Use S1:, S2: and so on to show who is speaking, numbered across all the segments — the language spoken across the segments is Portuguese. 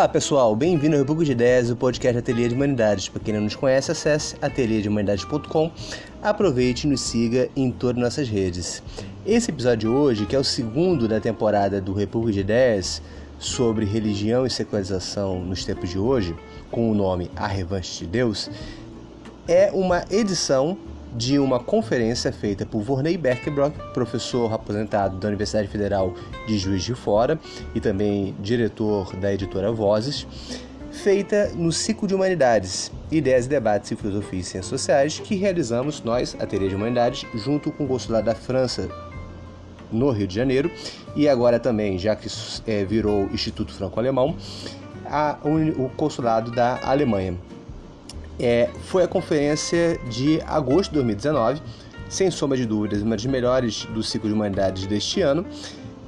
S1: Olá pessoal, bem-vindo ao República de Ideias, o podcast Ateliê de Humanidades. Para quem não nos conhece, acesse ateliêdehumanidades.com, aproveite e nos siga em todas as nossas redes. Esse episódio de hoje, que é o segundo da temporada do República de Ideias, sobre religião e secularização nos tempos de hoje, com o nome A Revanche de Deus, é uma edição de uma conferência feita por Vorney Berkenbrock, professor aposentado da Universidade Federal de Juiz de Fora e também diretor da editora Vozes, feita no ciclo de Humanidades, Ideias, Debates e Filosofia e Ciências Sociais, que realizamos nós, a Teria de Humanidades, junto com o consulado da França no Rio de Janeiro e agora também, já que é, virou Instituto Franco-Alemão, o consulado da Alemanha. É, foi a conferência de agosto de 2019, sem sombra de dúvidas, uma das melhores do ciclo de humanidades deste ano,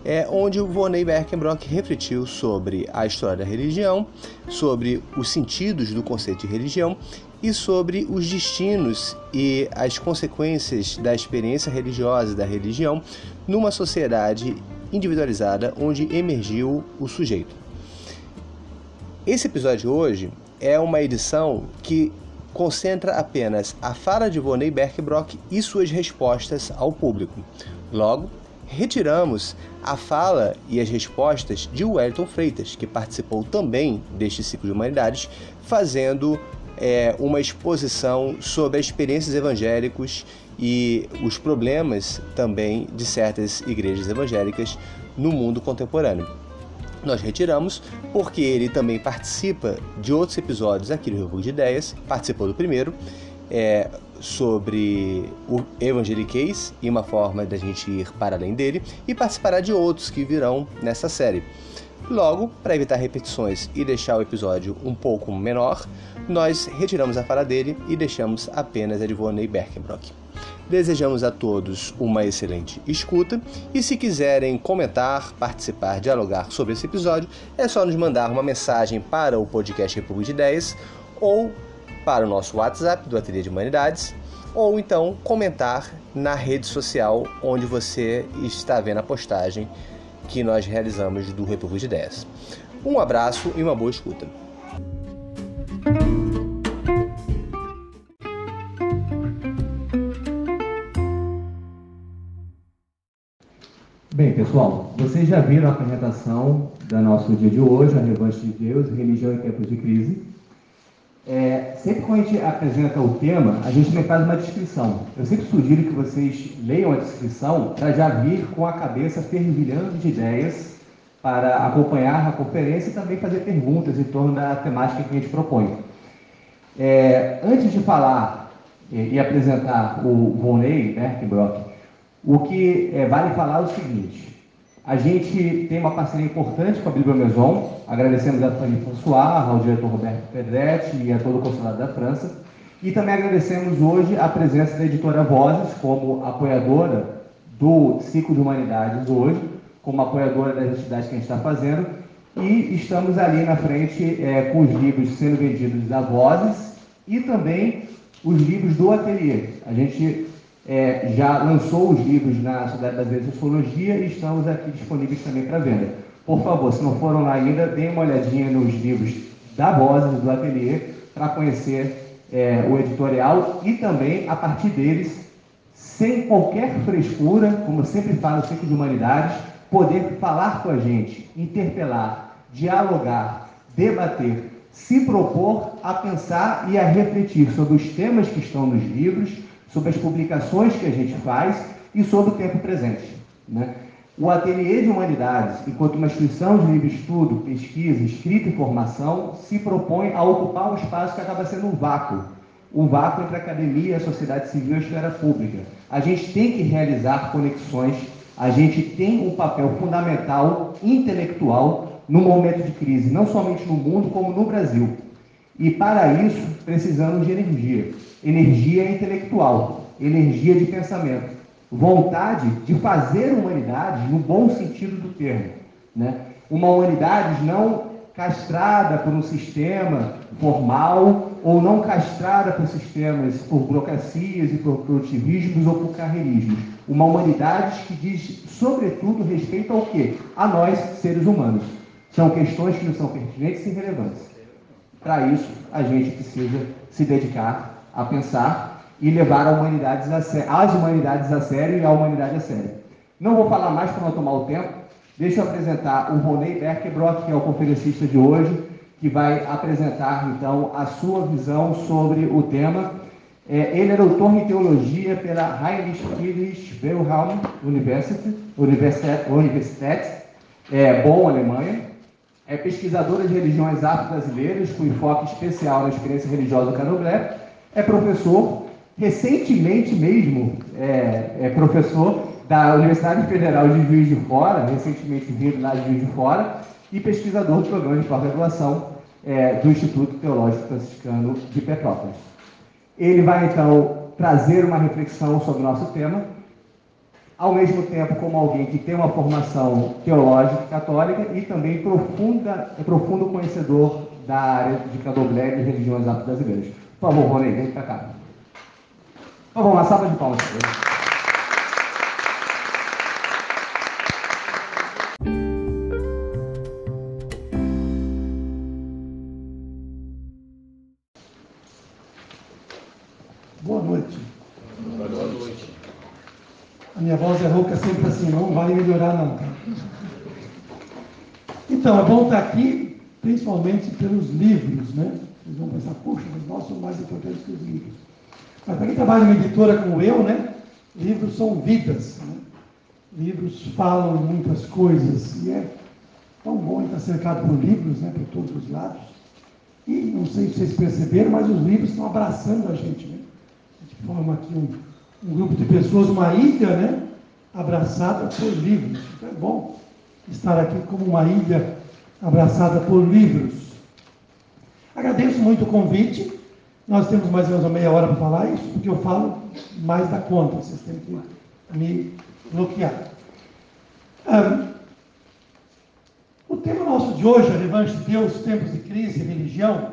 S1: é, onde o Voney Berkenbrock refletiu sobre a história da religião, sobre os sentidos do conceito de religião e sobre os destinos e as consequências da experiência religiosa da religião numa sociedade individualizada onde emergiu o sujeito. Esse episódio de hoje é uma edição que concentra apenas a fala de Voney Berkbrock e suas respostas ao público. Logo, retiramos a fala e as respostas de Wellington Freitas, que participou também deste ciclo de humanidades, fazendo é, uma exposição sobre as experiências evangélicos e os problemas também de certas igrejas evangélicas no mundo contemporâneo nós retiramos porque ele também participa de outros episódios aqui do Rio de Ideias, participou do primeiro, é, sobre o evangeliquez e uma forma da gente ir para além dele, e participará de outros que virão nessa série. Logo, para evitar repetições e deixar o episódio um pouco menor, nós retiramos a fala dele e deixamos apenas a de Voney Berkenbrock. Desejamos a todos uma excelente escuta e se quiserem comentar, participar, dialogar sobre esse episódio, é só nos mandar uma mensagem para o podcast República de Ideias ou para o nosso WhatsApp do Ateliê de Humanidades ou então comentar na rede social onde você está vendo a postagem que nós realizamos do República de Ideias. Um abraço e uma boa escuta.
S2: Pessoal, vocês já viram a apresentação do nosso dia de hoje, a Revanche de Deus, Religião em Tempos de Crise. É, sempre quando a gente apresenta o tema, a gente também faz uma descrição. Eu sempre sugiro que vocês leiam a descrição para já vir com a cabeça fervilhando de ideias para acompanhar a conferência e também fazer perguntas em torno da temática que a gente propõe. É, antes de falar e, e apresentar o Vonei Berkenbrock, o que é, vale falar é o seguinte: a gente tem uma parceria importante com a Bíblia Maison, agradecemos a Fanny François, ao diretor Roberto Pedretti e a todo o consulado da França. E também agradecemos hoje a presença da editora Vozes como apoiadora do ciclo de humanidades hoje, como apoiadora das atividades que a gente está fazendo. E estamos ali na frente é, com os livros sendo vendidos da Vozes e também os livros do ateliê. A gente é, já lançou os livros na Sociedade Brasileira de Sociologia e estamos aqui disponíveis também para venda. Por favor, se não foram lá ainda, deem uma olhadinha nos livros da Vozes, do Ateliê, para conhecer é, o editorial e também, a partir deles, sem qualquer frescura, como eu sempre falo Ciclo de Humanidades, poder falar com a gente, interpelar, dialogar, debater, se propor a pensar e a refletir sobre os temas que estão nos livros, sobre as publicações que a gente faz e sobre o tempo presente. Né? O Ateliê de Humanidades, enquanto uma instituição de livre estudo, pesquisa, escrita e formação, se propõe a ocupar um espaço que acaba sendo um vácuo. Um vácuo entre a academia, a sociedade civil e a esfera pública. A gente tem que realizar conexões, a gente tem um papel fundamental, intelectual, no momento de crise, não somente no mundo, como no Brasil. E para isso, precisamos de energia energia intelectual, energia de pensamento, vontade de fazer humanidade no bom sentido do termo. Né? Uma humanidade não castrada por um sistema formal ou não castrada por sistemas, por burocracias e por produtivismos ou por carreirismos. Uma humanidade que diz, sobretudo, respeito ao quê? A nós, seres humanos. São questões que não são pertinentes e relevantes. Para isso, a gente precisa se dedicar a pensar e levar a a as humanidades a sério e a humanidade a sério. Não vou falar mais para não tomar o tempo. Deixa eu apresentar o Ronei Berkebrock, que é o conferencista de hoje, que vai apresentar então a sua visão sobre o tema. É, ele é doutor em teologia pela Heinrich Friedrich Wilhelm University, Universität, Universität é, Bonn, Alemanha. É pesquisadora de religiões afro-brasileiras, com enfoque especial na experiência religiosa do candomblé. É professor, recentemente mesmo, é, é professor da Universidade Federal de Juiz de Fora, recentemente vindo lá de Juiz de Fora, e pesquisador do programa de pós-graduação é, do Instituto Teológico Franciscano de Petrópolis. Ele vai, então, trazer uma reflexão sobre o nosso tema, ao mesmo tempo como alguém que tem uma formação teológica católica e também profunda, é profundo conhecedor da área de candomblé e religiões afro-brasileiras. Por favor, Rony, vem para cá. Por favor, uma salva de palmas.
S3: Minha voz é rouca sempre assim, não vai melhorar não. Tá? Então, é bom estar aqui, principalmente pelos livros, né? Vocês vão pensar, puxa, os nossos são mais importantes que os livros. Mas para quem trabalha em editora como eu, né? Livros são vidas. Né? Livros falam muitas coisas e é tão bom estar cercado por livros, né? Por todos os lados. E não sei se vocês perceberam, mas os livros estão abraçando a gente, né? A gente forma aqui um um grupo de pessoas, uma ilha, né? Abraçada por livros. Então é bom estar aqui como uma ilha abraçada por livros. Agradeço muito o convite. Nós temos mais ou menos uma meia hora para falar isso, porque eu falo mais da conta. Vocês têm que me bloquear. Um, o tema nosso de hoje, a revanche de Deus, tempos de crise e religião,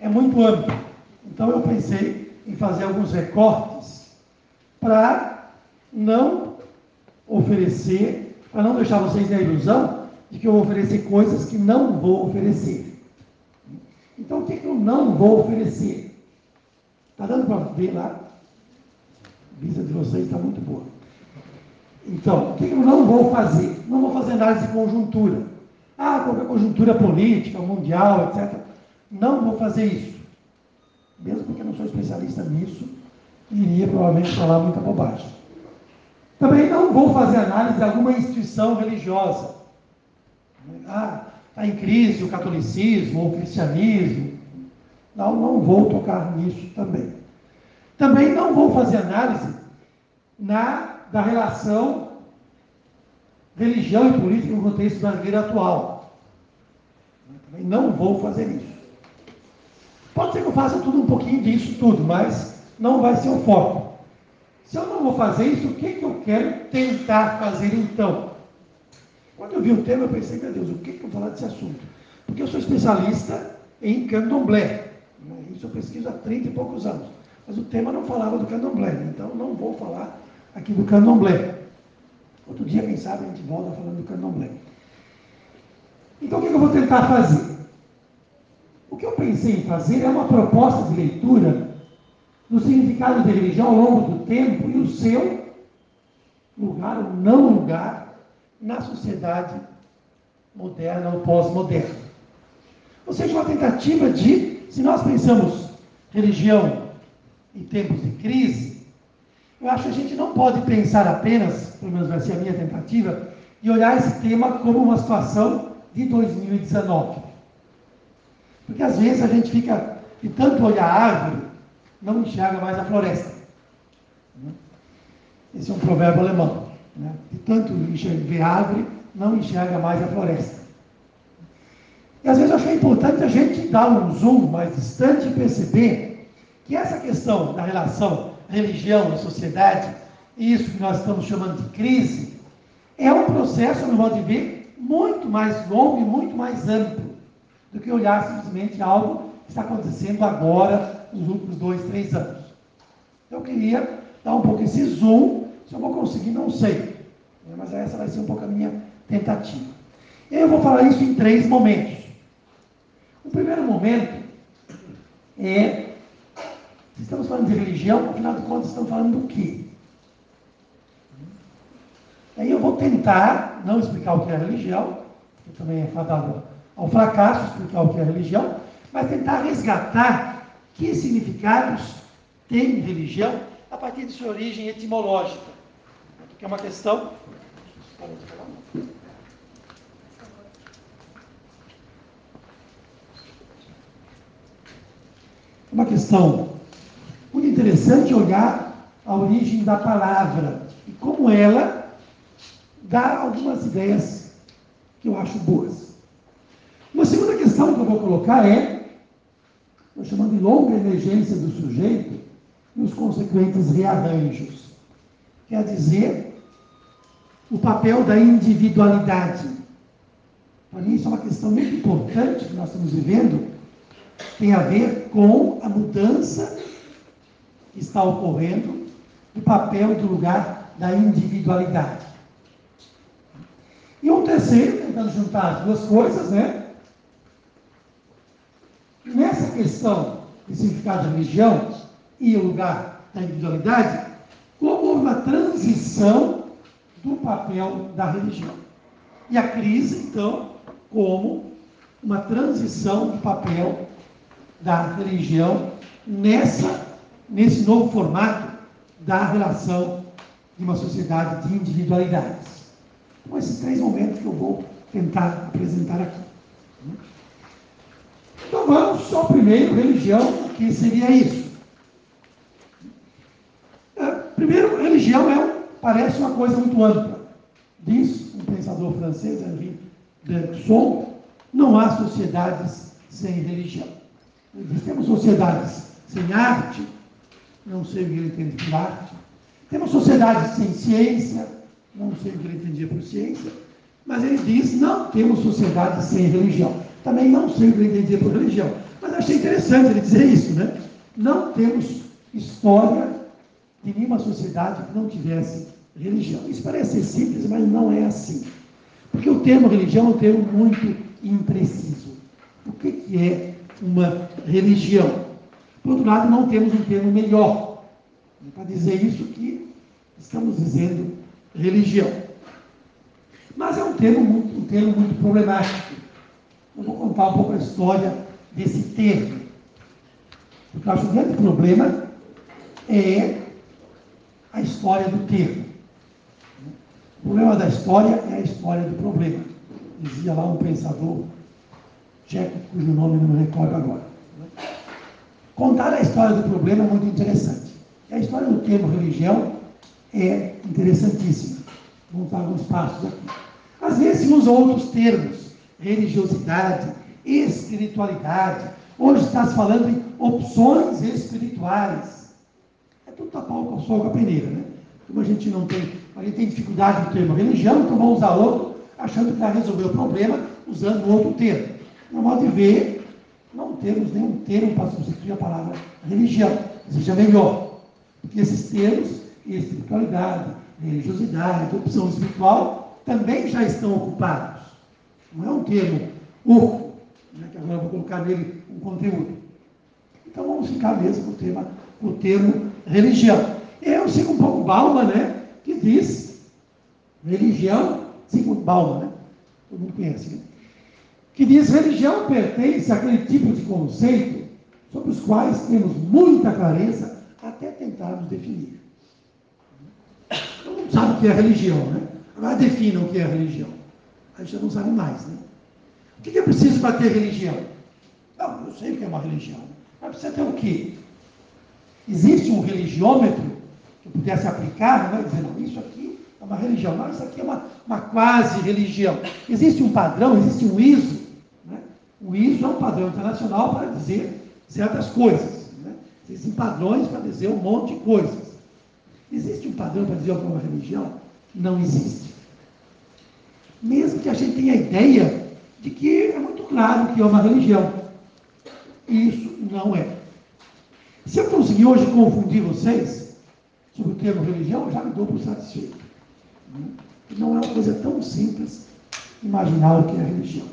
S3: é muito amplo. Então eu pensei em fazer alguns recortes para não oferecer, para não deixar vocês na ilusão de que eu vou oferecer coisas que não vou oferecer. Então, o que, que eu não vou oferecer? Está dando para ver lá? A vista de vocês está muito boa. Então, o que, que eu não vou fazer? Não vou fazer análise de conjuntura. Ah, qualquer conjuntura política, mundial, etc. Não vou fazer isso. Mesmo porque eu não sou especialista nisso, iria provavelmente falar muita bobagem. Também não vou fazer análise de alguma instituição religiosa. Ah, está em crise o catolicismo ou o cristianismo. Não, não vou tocar nisso também. Também não vou fazer análise na, da relação religião e política no contexto brasileiro atual. Também não vou fazer isso. Pode ser que eu faça tudo um pouquinho disso tudo, mas não vai ser o foco. Se eu não vou fazer isso, o que, que eu quero tentar fazer então? Quando eu vi o tema, eu pensei, meu Deus, o que, que eu vou falar desse assunto? Porque eu sou especialista em candomblé. Isso eu pesquiso há 30 e poucos anos. Mas o tema não falava do candomblé, então não vou falar aqui do candomblé. Outro dia, quem sabe, a gente volta falando do candomblé. Então, o que eu vou tentar fazer? O que eu pensei em fazer é uma proposta de leitura do significado de religião ao longo do tempo e o seu lugar ou não lugar na sociedade moderna ou pós-moderna. Ou seja, uma tentativa de, se nós pensamos religião em tempos de crise, eu acho que a gente não pode pensar apenas, pelo menos vai ser a minha tentativa, de olhar esse tema como uma situação de 2019. Porque às vezes a gente fica de tanto olhar a árvore não enxerga mais a floresta. Esse é um provérbio alemão. Né? De tanto ver árvore, não enxerga mais a floresta. E às vezes eu é importante a gente dar um zoom mais distante e perceber que essa questão da relação religião e sociedade, isso que nós estamos chamando de crise, é um processo, no modo de ver, muito mais longo e muito mais amplo do que olhar simplesmente algo que está acontecendo agora nos últimos dois, três anos. Eu queria dar um pouco esse zoom, se eu vou conseguir, não sei. Mas essa vai ser um pouco a minha tentativa. Eu vou falar isso em três momentos. O primeiro momento é, estamos falando de religião, afinal de contas estamos falando do quê? Aí eu vou tentar não explicar o que é religião, que também é fadado ao fracasso explicar o que é religião, mas tentar resgatar que significados tem religião a partir de sua origem etimológica, que é uma questão. Uma questão muito interessante olhar a origem da palavra e como ela dá algumas ideias que eu acho boas. Uma segunda questão que eu vou colocar é, estou chamando de longa emergência do sujeito e os consequentes rearranjos. Quer dizer, o papel da individualidade. Para mim, isso é uma questão muito importante que nós estamos vivendo, tem a ver com a mudança que está ocorrendo do papel e do lugar da individualidade. E um terceiro, tentando juntar as duas coisas, né? Nessa questão de significado de religião e o lugar da individualidade, como uma transição do papel da religião. E a crise, então, como uma transição do papel da religião nessa, nesse novo formato da relação de uma sociedade de individualidades. São esses três momentos que eu vou tentar apresentar aqui. Então vamos só primeiro, religião, que seria isso? É, primeiro, religião é, parece uma coisa muito ampla. Diz um pensador francês, Henri Bergson, não há sociedades sem religião. Diz, temos sociedades sem arte, não sei o que ele entende por arte. Temos sociedades sem ciência, não sei o que ele entendia por ciência, mas ele diz: não temos sociedade sem religião. Também não sei o que ele entendia por religião, mas achei interessante ele dizer isso, né? Não temos história de nenhuma sociedade que não tivesse religião. Isso parece simples, mas não é assim. Porque o termo religião é um termo muito impreciso. O que, que é uma religião? Por outro lado, não temos um termo melhor. Para dizer isso que estamos dizendo religião. Mas é um termo muito, um termo muito problemático. Eu vou contar um pouco a história desse termo. Porque eu acho que o grande problema é a história do termo. O problema da história é a história do problema. Dizia lá um pensador tcheco, cujo nome não me recordo agora. Contar a história do problema é muito interessante. E a história do termo religião é interessantíssima. Vamos dar alguns passos aqui. Às vezes se usam outros termos, religiosidade, espiritualidade. Hoje está se falando em opções espirituais. É tudo tapar o sol com a peneira, né? Como a gente não tem, a gente tem dificuldade no termo religião, então vamos usar outro, achando que vai resolver o problema usando outro termo. No modo de ver, não temos nenhum termo para substituir a palavra religião, seja melhor. Porque esses termos espiritualidade, religiosidade, opção espiritual, também já estão ocupados. Não é um termo oco, né, que agora eu vou colocar nele um conteúdo. Então vamos ficar mesmo com o, tema, com o termo religião. Eu sigo um pouco Balma, né, que diz religião, sigo Balma, né? Todo mundo conhece, né? Que diz religião pertence àquele tipo de conceito sobre os quais temos muita clareza até tentarmos definir sabe o que é religião, né? Agora defina o que é religião. A gente não sabe mais, né? O que é preciso para ter religião? Não, eu sei o que é uma religião. Mas precisa ter o quê? Existe um religiômetro que pudesse aplicar, não é dizer, não, isso aqui é uma religião, não, isso aqui é uma, uma quase religião. Existe um padrão, existe um ISO. Né? O ISO é um padrão internacional para dizer certas coisas. Né? Existem padrões para dizer um monte de coisas. Existe um padrão para dizer alguma religião? Não existe. Mesmo que a gente tenha a ideia de que é muito claro que é uma religião. Isso não é. Se eu conseguir hoje confundir vocês sobre o termo religião, já me dou por satisfeito. Não é uma coisa tão simples imaginar o que é religião.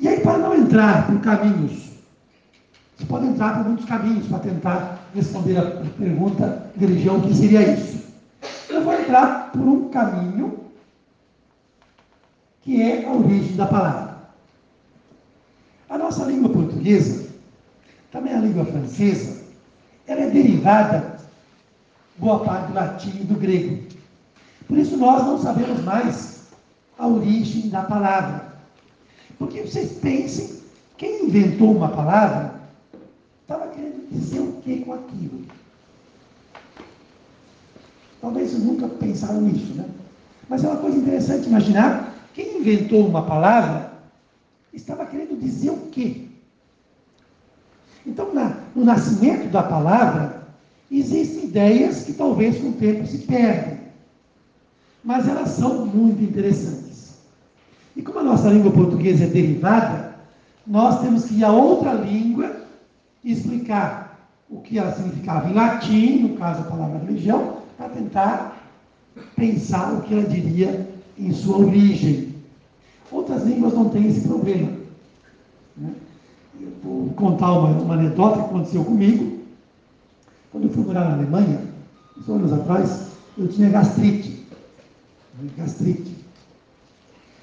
S3: E aí, para não entrar por caminhos, você pode entrar por muitos caminhos para tentar responder a pergunta religião, o que seria isso? Eu vou entrar por um caminho que é a origem da palavra. A nossa língua portuguesa, também a língua francesa, ela é derivada, boa parte do latim e do grego. Por isso nós não sabemos mais a origem da palavra. Porque vocês pensem, quem inventou uma palavra estava querendo dizer o que com aquilo. Talvez vocês nunca pensaram nisso, né? Mas é uma coisa interessante imaginar quem inventou uma palavra estava querendo dizer o quê? Então, na, no nascimento da palavra, existem ideias que talvez com o tempo se perdem, mas elas são muito interessantes. E como a nossa língua portuguesa é derivada, nós temos que ir a outra língua e explicar o que ela significava em latim, no caso a palavra religião, para tentar pensar o que ela diria em sua origem. Outras línguas não têm esse problema. Né? Eu vou contar uma, uma anedota que aconteceu comigo. Quando eu fui morar na Alemanha, uns anos atrás, eu tinha gastrite. Gastrite.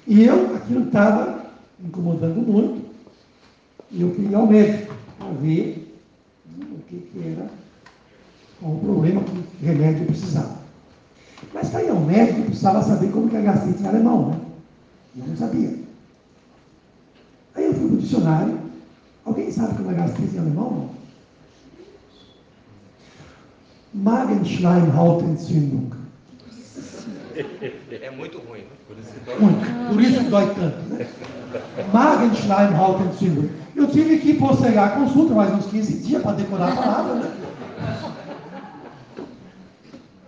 S3: E eu, aquilo estava incomodando muito, e eu queria ir ao médico para ver né, o que, que era, qual o problema, que remédio precisava. Mas para ir ao médico, eu precisava saber como que é gastrite em alemão, né? Eu não sabia. Aí eu fui para o dicionário. Alguém sabe como é gastrite em alemão? Magenschleimhautentzündung.
S1: É muito ruim, né?
S3: Por isso, muito. Por isso que dói tanto, né? Magenschleimhautentzündung. Eu tive que postergar a consulta mais uns 15 dias para decorar a palavra, né?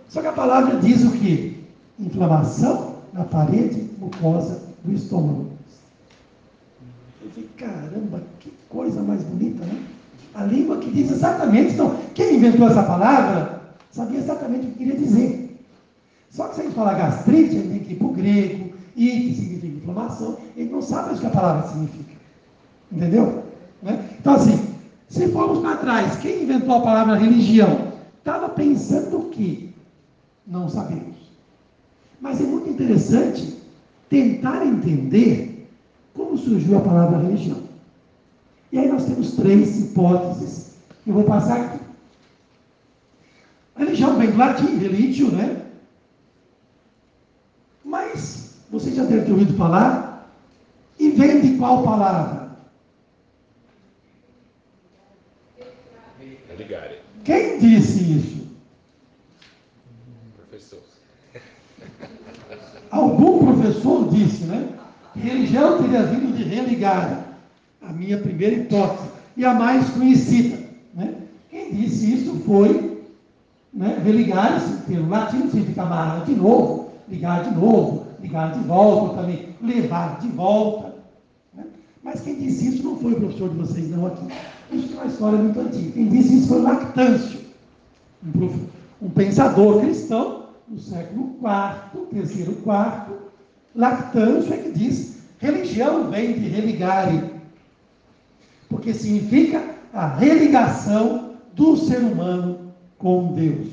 S3: Só que a palavra diz o que? Inflamação na parede mucosa do estômago. Eu falei, caramba, que coisa mais bonita, né? A língua que diz exatamente. Então, quem inventou essa palavra sabia exatamente o que queria dizer. Só que se a gente falar gastrite, ele tem que ir para o grego, e que significa inflamação, ele não sabe o que a palavra significa. Entendeu? Né? Então, assim, se formos para trás, quem inventou a palavra religião estava pensando o que? Não sabemos. Mas é muito interessante tentar entender como surgiu a palavra religião. E aí nós temos três hipóteses que eu vou passar aqui. A religião vem do latim, religio, né? Mas você já deve ter ouvido falar, e vem de qual palavra? Quem disse isso?
S1: Professor.
S3: Algum professor disse, né? Religião teria vindo de religar. A minha primeira hipótese. E a mais conhecida. Né? Quem disse isso foi né, religar, pelo latim significa amarrar de novo, ligar de novo, ligar de volta, também levar de volta. Né? Mas quem disse isso não foi o professor de vocês, não aqui. Isso é uma história muito antiga. Quem disse isso foi Lactâncio, um, um pensador cristão do século IV, terceiro quarto. Lactâncio é que diz: religião vem de religare, porque significa a religação do ser humano com Deus.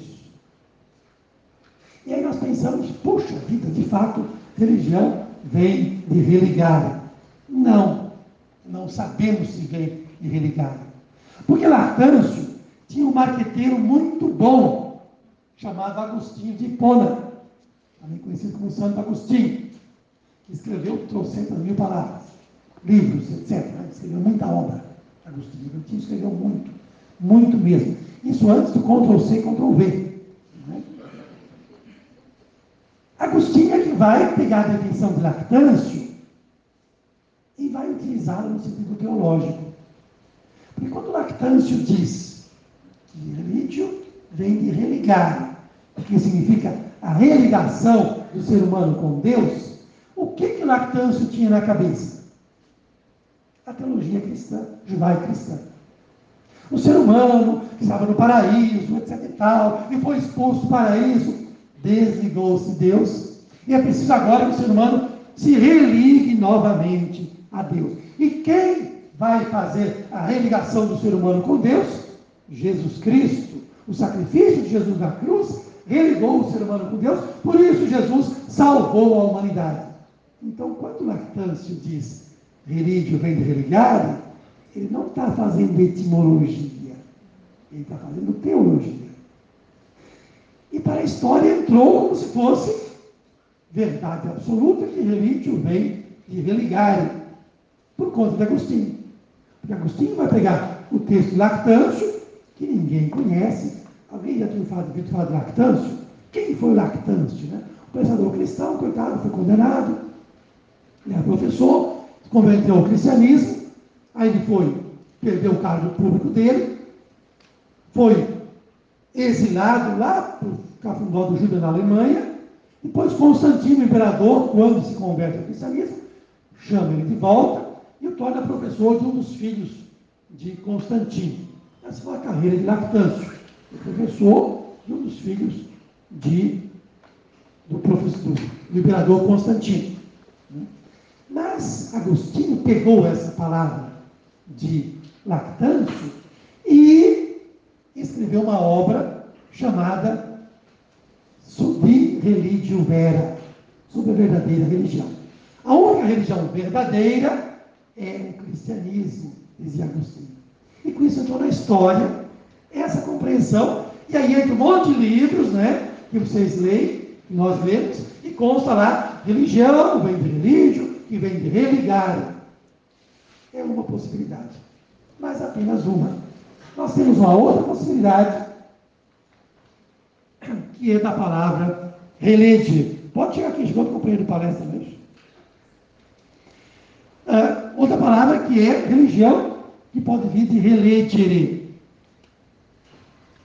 S3: E aí nós pensamos, puxa vida, de fato, religião vem de religar. Não, não sabemos se vem de religar. Porque Lactâncio tinha um marqueteiro muito bom, chamado Agostinho de Hipona, também conhecido como Santo Agostinho, que escreveu trocentas mil palavras, livros, etc. Escreveu muita obra. Agostinho, Agostinho escreveu muito, muito mesmo. Isso antes do Ctrl C, Ctrl V. Né? Agostinho é que vai pegar a definição de Lactâncio e vai utilizá-la no sentido teológico. Porque quando Lactâncio diz que religio vem de religar, que significa a religação do ser humano com Deus, o que que Lactâncio tinha na cabeça? A teologia cristã, judaico-cristã. O ser humano que estava no paraíso, etc e tal, e foi expulso do paraíso, desligou-se Deus. E é preciso agora que o ser humano se religue novamente a Deus. E quem vai fazer a religação do ser humano com Deus? Jesus Cristo. O sacrifício de Jesus na cruz religou o ser humano com Deus, por isso Jesus salvou a humanidade. Então, quando Lactâncio diz religio vem de religare, ele não está fazendo etimologia, ele está fazendo teologia. E para a história entrou como se fosse verdade absoluta que religio vem de religare, por conta de Agostinho. Porque Agostinho vai pegar o texto Lactâncio, que ninguém conhece. Alguém já tinha falado, ouvido falar de Lactâncio? Quem foi Lactâncio? Né? O pensador cristão, coitado, foi condenado. Ele era professor, se converteu ao cristianismo, aí ele foi, perdeu o cargo público dele, foi exilado lá para o Cafundó do Júlia na Alemanha, depois Constantino, imperador, quando se converte ao cristianismo, chama ele de volta e o torna professor de um dos filhos de Constantino. Essa foi a carreira de Lactâncio, professor de um dos filhos de, do, professor, do imperador Constantino. Mas Agostinho pegou essa palavra de Lactâncio e escreveu uma obra chamada Sub Religio Vera, sobre a verdadeira religião. A única religião verdadeira é o cristianismo, dizia Agostinho. E com isso entrou na história essa compreensão, e aí entra um monte de livros, né, que vocês leem, que nós lemos, e consta lá, religião, vem de religio, que vem de religar. É uma possibilidade, mas apenas uma. Nós temos uma outra possibilidade, que é da palavra relege. Pode chegar aqui, chegou o companheiro de palestra mesmo. Uh, outra palavra que é religião, que pode vir de relegere.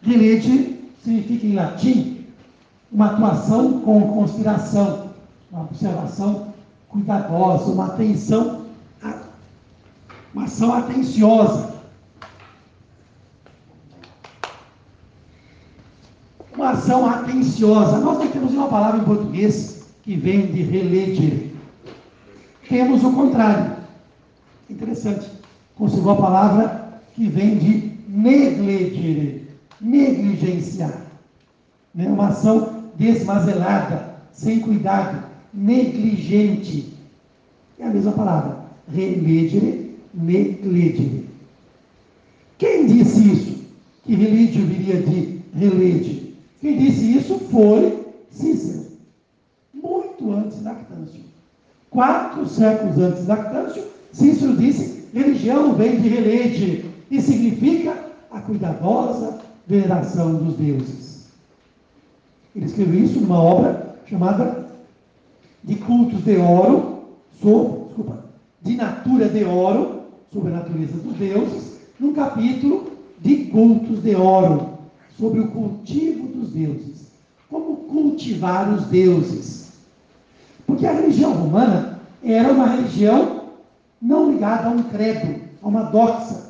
S3: Relege significa em latim uma atuação com conspiração, uma observação cuidadosa, uma atenção, uma ação atenciosa. Uma ação atenciosa. Nós não temos uma palavra em português que vem de relegere. Temos o contrário. Interessante. Conseguiu a palavra que vem de negligere, negligenciar. Né? Uma ação desmazelada, sem cuidado negligente. É a mesma palavra. Religere, negligere. Quem disse isso? Que religio viria de relege. Quem disse isso foi Cícero. Muito antes de Lactâncio. Quatro séculos antes de Lactâncio, Cícero disse: religião vem de relege e significa a cuidadosa veneração dos deuses. Ele escreveu isso numa obra chamada de cultos de oro, sobre, desculpa, de natura de oro, sobre a natureza dos deuses, num capítulo de cultos de oro, sobre o cultivo dos deuses. Como cultivar os deuses. Porque a religião romana era uma religião não ligada a um credo, a uma doxa.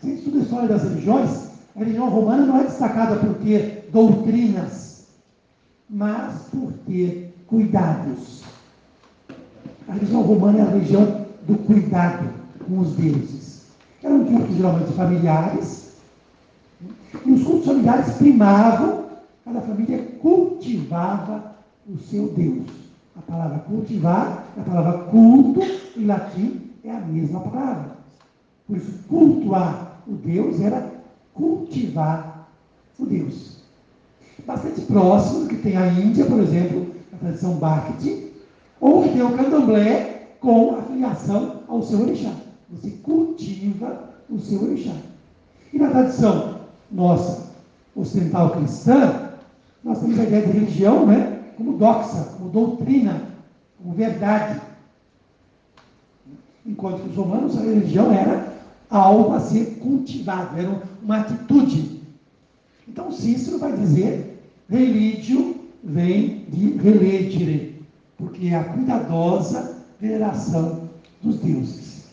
S3: Se estuda a história das religiões, a religião romana não é destacada por ter doutrinas, mas por ter cuidados. A religião romana é a religião do cuidado com os deuses. Eram cultos geralmente familiares, e os cultos familiares primavam, cada família cultivava o seu Deus. A palavra cultivar, a palavra culto, em latim, é a mesma palavra. Por isso, cultuar o Deus era cultivar o Deus. Bastante próximo do que tem a Índia, por exemplo, a tradição Bhakti, ou que tem o candomblé com a filiação ao seu orixá. Você cultiva o seu orixá. E na tradição nossa ocidental cristã, nós temos a ideia de religião né, como doxa, como doutrina, como verdade. Enquanto que os romanos, a religião era algo a ser cultivado, era uma atitude. Então Cícero vai dizer religio vem de relegere, porque é a cuidadosa veneração dos deuses.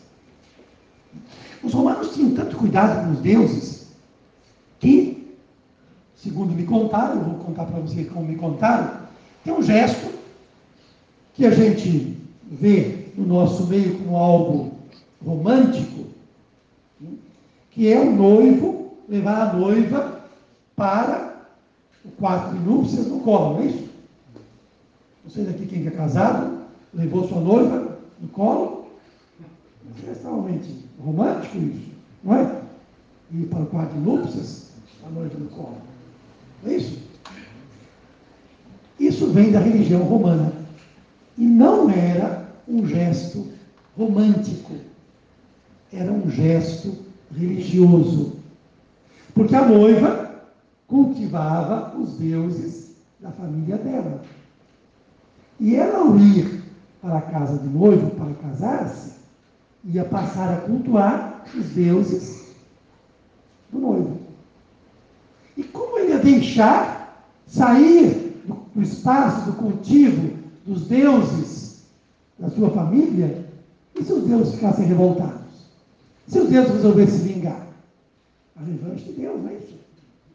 S3: Os romanos tinham tanto cuidado com os deuses que, segundo me contaram, eu vou contar para vocês como me contaram, tem um gesto que a gente vê no nosso meio como algo romântico, que é o noivo levar a noiva para o quarto de núpcias no colo, não é isso? Vocês aqui, quem é casado, levou sua noiva no colo? É extremamente romântico isso, não é? Ir para o quarto de núpcias, a noiva no colo. Não é isso? Isso vem da religião romana. E não era um gesto romântico. Era um gesto religioso. Porque a noiva cultivava os deuses da família dela. E ela, ao ir para a casa do noivo para casar-se, ia passar a cultuar os deuses do noivo. E como ele ia deixar sair do, do espaço do cultivo dos deuses da sua família, e se os deuses ficassem revoltados? Se os deuses resolvessem se vingar? A revanche de Deus, não é isso?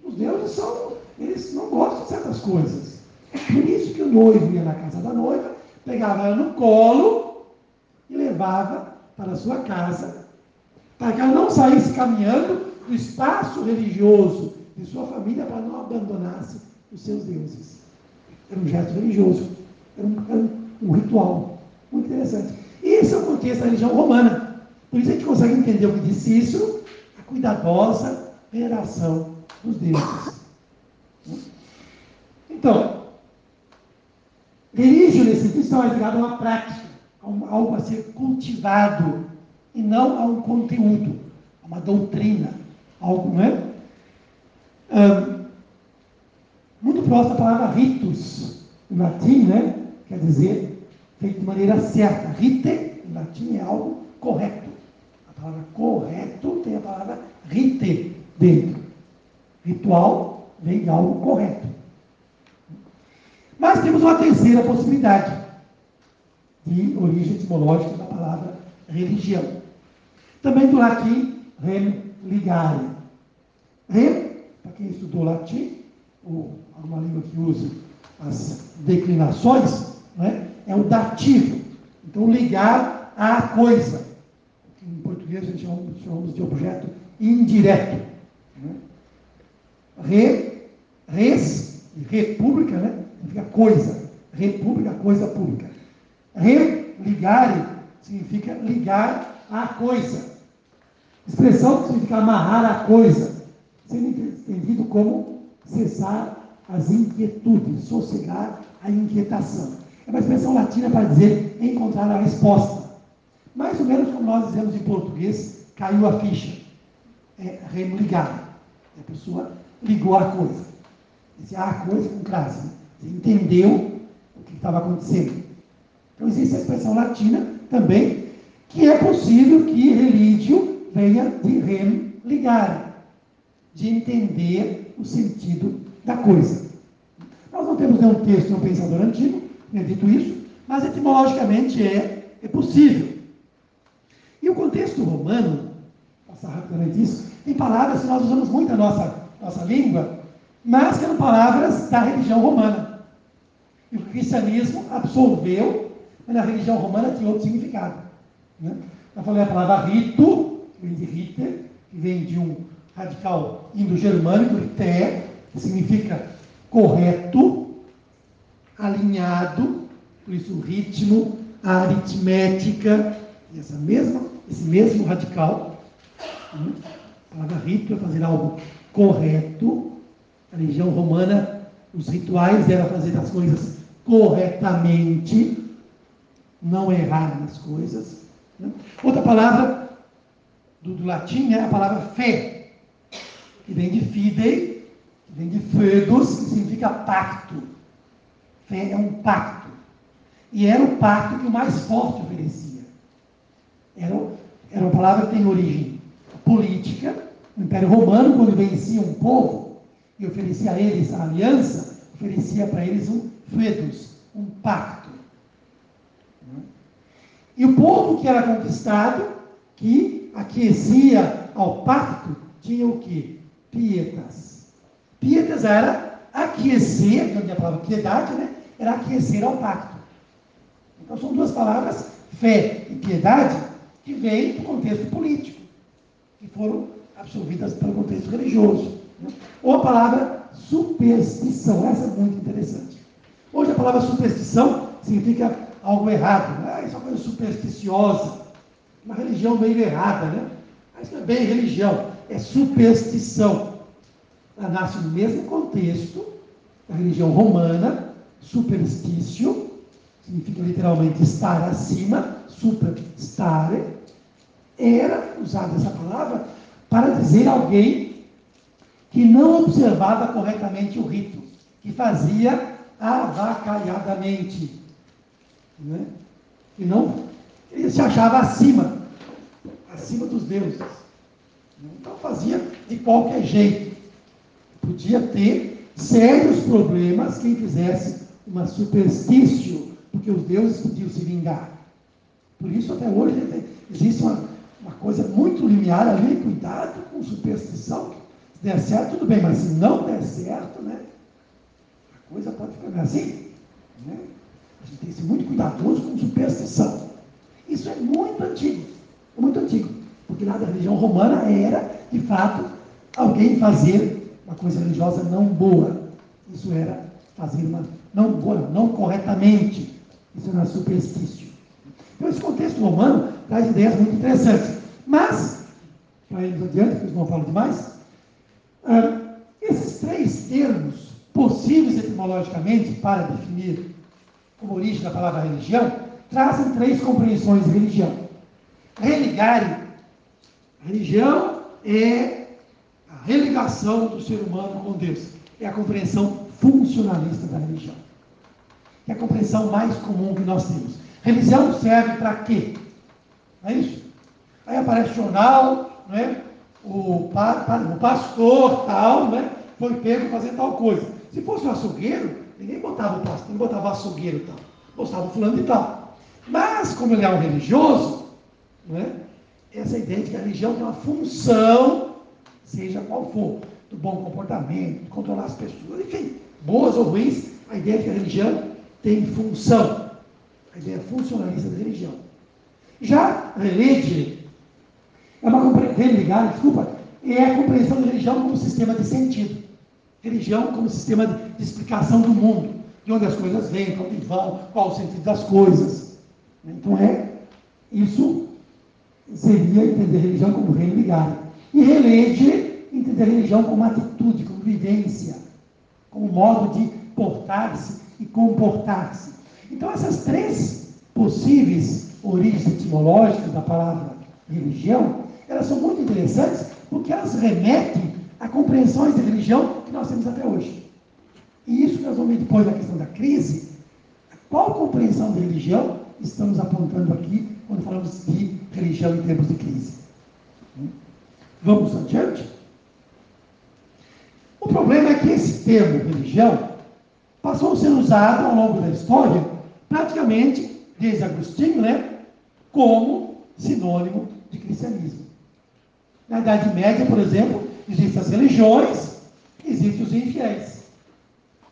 S3: Os deuses são, eles não gostam de certas coisas. É por isso que o noivo ia na casa da noiva, pegava ela no colo e levava para a sua casa, para que ela não saísse caminhando do espaço religioso de sua família para não abandonasse os seus deuses. Era um gesto religioso, era um, era um ritual muito interessante. Esse é o contexto da religião romana. Por isso a gente consegue entender o que diz Cícero, a cuidadosa veneração dos deuses. Então, religião nesse sentido está mais ligado a uma prática, a algo a ser cultivado, e não a um conteúdo, a uma doutrina, algo, não é? Um, muito próximo da palavra ritus, em latim, né? Quer dizer, feito de maneira certa. Rite, em latim, é algo correto. A palavra correto tem a palavra rite dentro. Ritual vem de algo correto. Mas temos uma terceira possibilidade de origem etimológica da palavra religião. Também do latim rem ligare. Rem, para quem estudou latim, ou alguma língua que use as declinações, é? É o dativo. Então, ligar à coisa. Em português a gente chama de objeto indireto. Né? Re, res, república, né? significa coisa. República, coisa pública. Religare significa ligar à coisa. Expressão que significa amarrar a coisa, sendo entendido como cessar as inquietudes, sossegar a inquietação. É uma expressão latina para dizer encontrar a resposta. Mais ou menos como nós dizemos em português, caiu a ficha. É remligar. A pessoa ligou a coisa. Disse, ah, a coisa com crase. Né? Entendeu o que estava acontecendo. Então existe a expressão latina também, que é possível que religio venha de rem ligar, de entender o sentido da coisa. Nós não temos nenhum texto, nenhum pensador antigo, nem dito isso, mas etimologicamente é, é possível. E o contexto romano, passar rapidamente isso, tem palavras que nós usamos muito na nossa, nossa língua, mas que eram palavras da religião romana. E o cristianismo absorveu, mas na religião romana tinha outro significado. Né? Eu falei a palavra rito, que vem de riter, que vem de um radical indo-germânico, rité, que significa correto, alinhado, por isso o ritmo, a aritmética, essa mesma, esse mesmo radical, né? a palavra rito é fazer algo correto, a religião romana, os rituais eram fazer as coisas corretamente, não errar nas coisas. Né? Outra palavra do, do, latim é a palavra fé, que vem de fidei, que vem de fedos, que significa pacto. Fé é um pacto. E era o pacto que o mais forte oferecia. Era, era uma palavra que tem origem política. O Império Romano, quando vencia um povo e oferecia a eles a aliança, oferecia para eles um fedos, um pacto. E o povo que era conquistado, que aquecia ao pacto, tinha o que? Pietas. Pietas era aquecer, que é a palavra piedade, né? Era aquecer ao pacto. Então são duas palavras, fé e piedade, que vêm do contexto político, que foram absorvidas pelo contexto religioso. Né? Ou a palavra superstição, essa é muito interessante. Hoje a palavra superstição significa algo errado, né? isso é uma coisa supersticiosa, uma religião meio errada, né? Mas não é bem religião, é superstição. Ela nasce no mesmo contexto da religião romana, superstício, significa literalmente estar acima, superstare, era usada essa palavra para dizer alguém que não observava corretamente o rito, que fazia avacalhadamente, né? que não, ele se achava acima, acima dos deuses. Então fazia de qualquer jeito. Podia ter sérios problemas quem fizesse uma superstício, porque os deuses podiam se vingar. Por isso até hoje existe uma, uma coisa muito limiar ali, cuidado com superstição. Se der certo, tudo bem, mas se não der certo, né? A coisa pode ficar assim. Né? A gente tem que ser muito cuidadoso com superstição. Isso é muito antigo. É muito antigo. Porque da religião romana era, de fato, alguém fazer uma coisa religiosa não boa. Isso era fazer uma não não corretamente. Isso era superstício. Então, esse contexto romano traz ideias muito interessantes. Mas, para irmos adiante, porque não falo demais, uh, esses três termos possíveis etimologicamente para definir como origem da palavra religião trazem três compreensões de religião. Religare Religião é a religação do ser humano com Deus. É a compreensão funcionalista da religião. É a compreensão mais comum que nós temos. Religião serve para quê? Não é isso? Aí aparece o jornal, né? o, o pastor tal, né? foi pego fazer tal coisa. Se fosse um açougueiro, ninguém botava o pastor, ninguém botava açougueiro tal. Botava fulano e tal. Mas, como ele é um religioso, né? essa ideia de que a religião tem uma função, seja qual for, do bom comportamento, controlar as pessoas, enfim, boas ou ruins, a ideia de que a religião tem função. A ideia funcionalista da religião. Já religião é uma compreensão, desculpa, é a compreensão da religião como sistema de sentido. Religião como sistema de explicação do mundo, de onde as coisas vêm, para onde vão, qual o sentido das coisas. Então é isso seria entender religião como reino ligado. E relege, entender religião como atitude, como vivência, como modo de portar-se e comportar-se. Então, essas três possíveis origens etimológicas da palavra religião, elas são muito interessantes porque elas remetem a compreensões de religião que nós temos até hoje. E isso nós vamos ver depois da questão da crise, qual compreensão de religião estamos apontando aqui quando falamos de religião em tempos de crise. Vamos adiante? O problema é que esse termo religião passou a ser usado ao longo da história, praticamente desde Agostinho, né, como sinônimo de cristianismo. Na Idade Média, por exemplo, existem as religiões, existem os infiéis.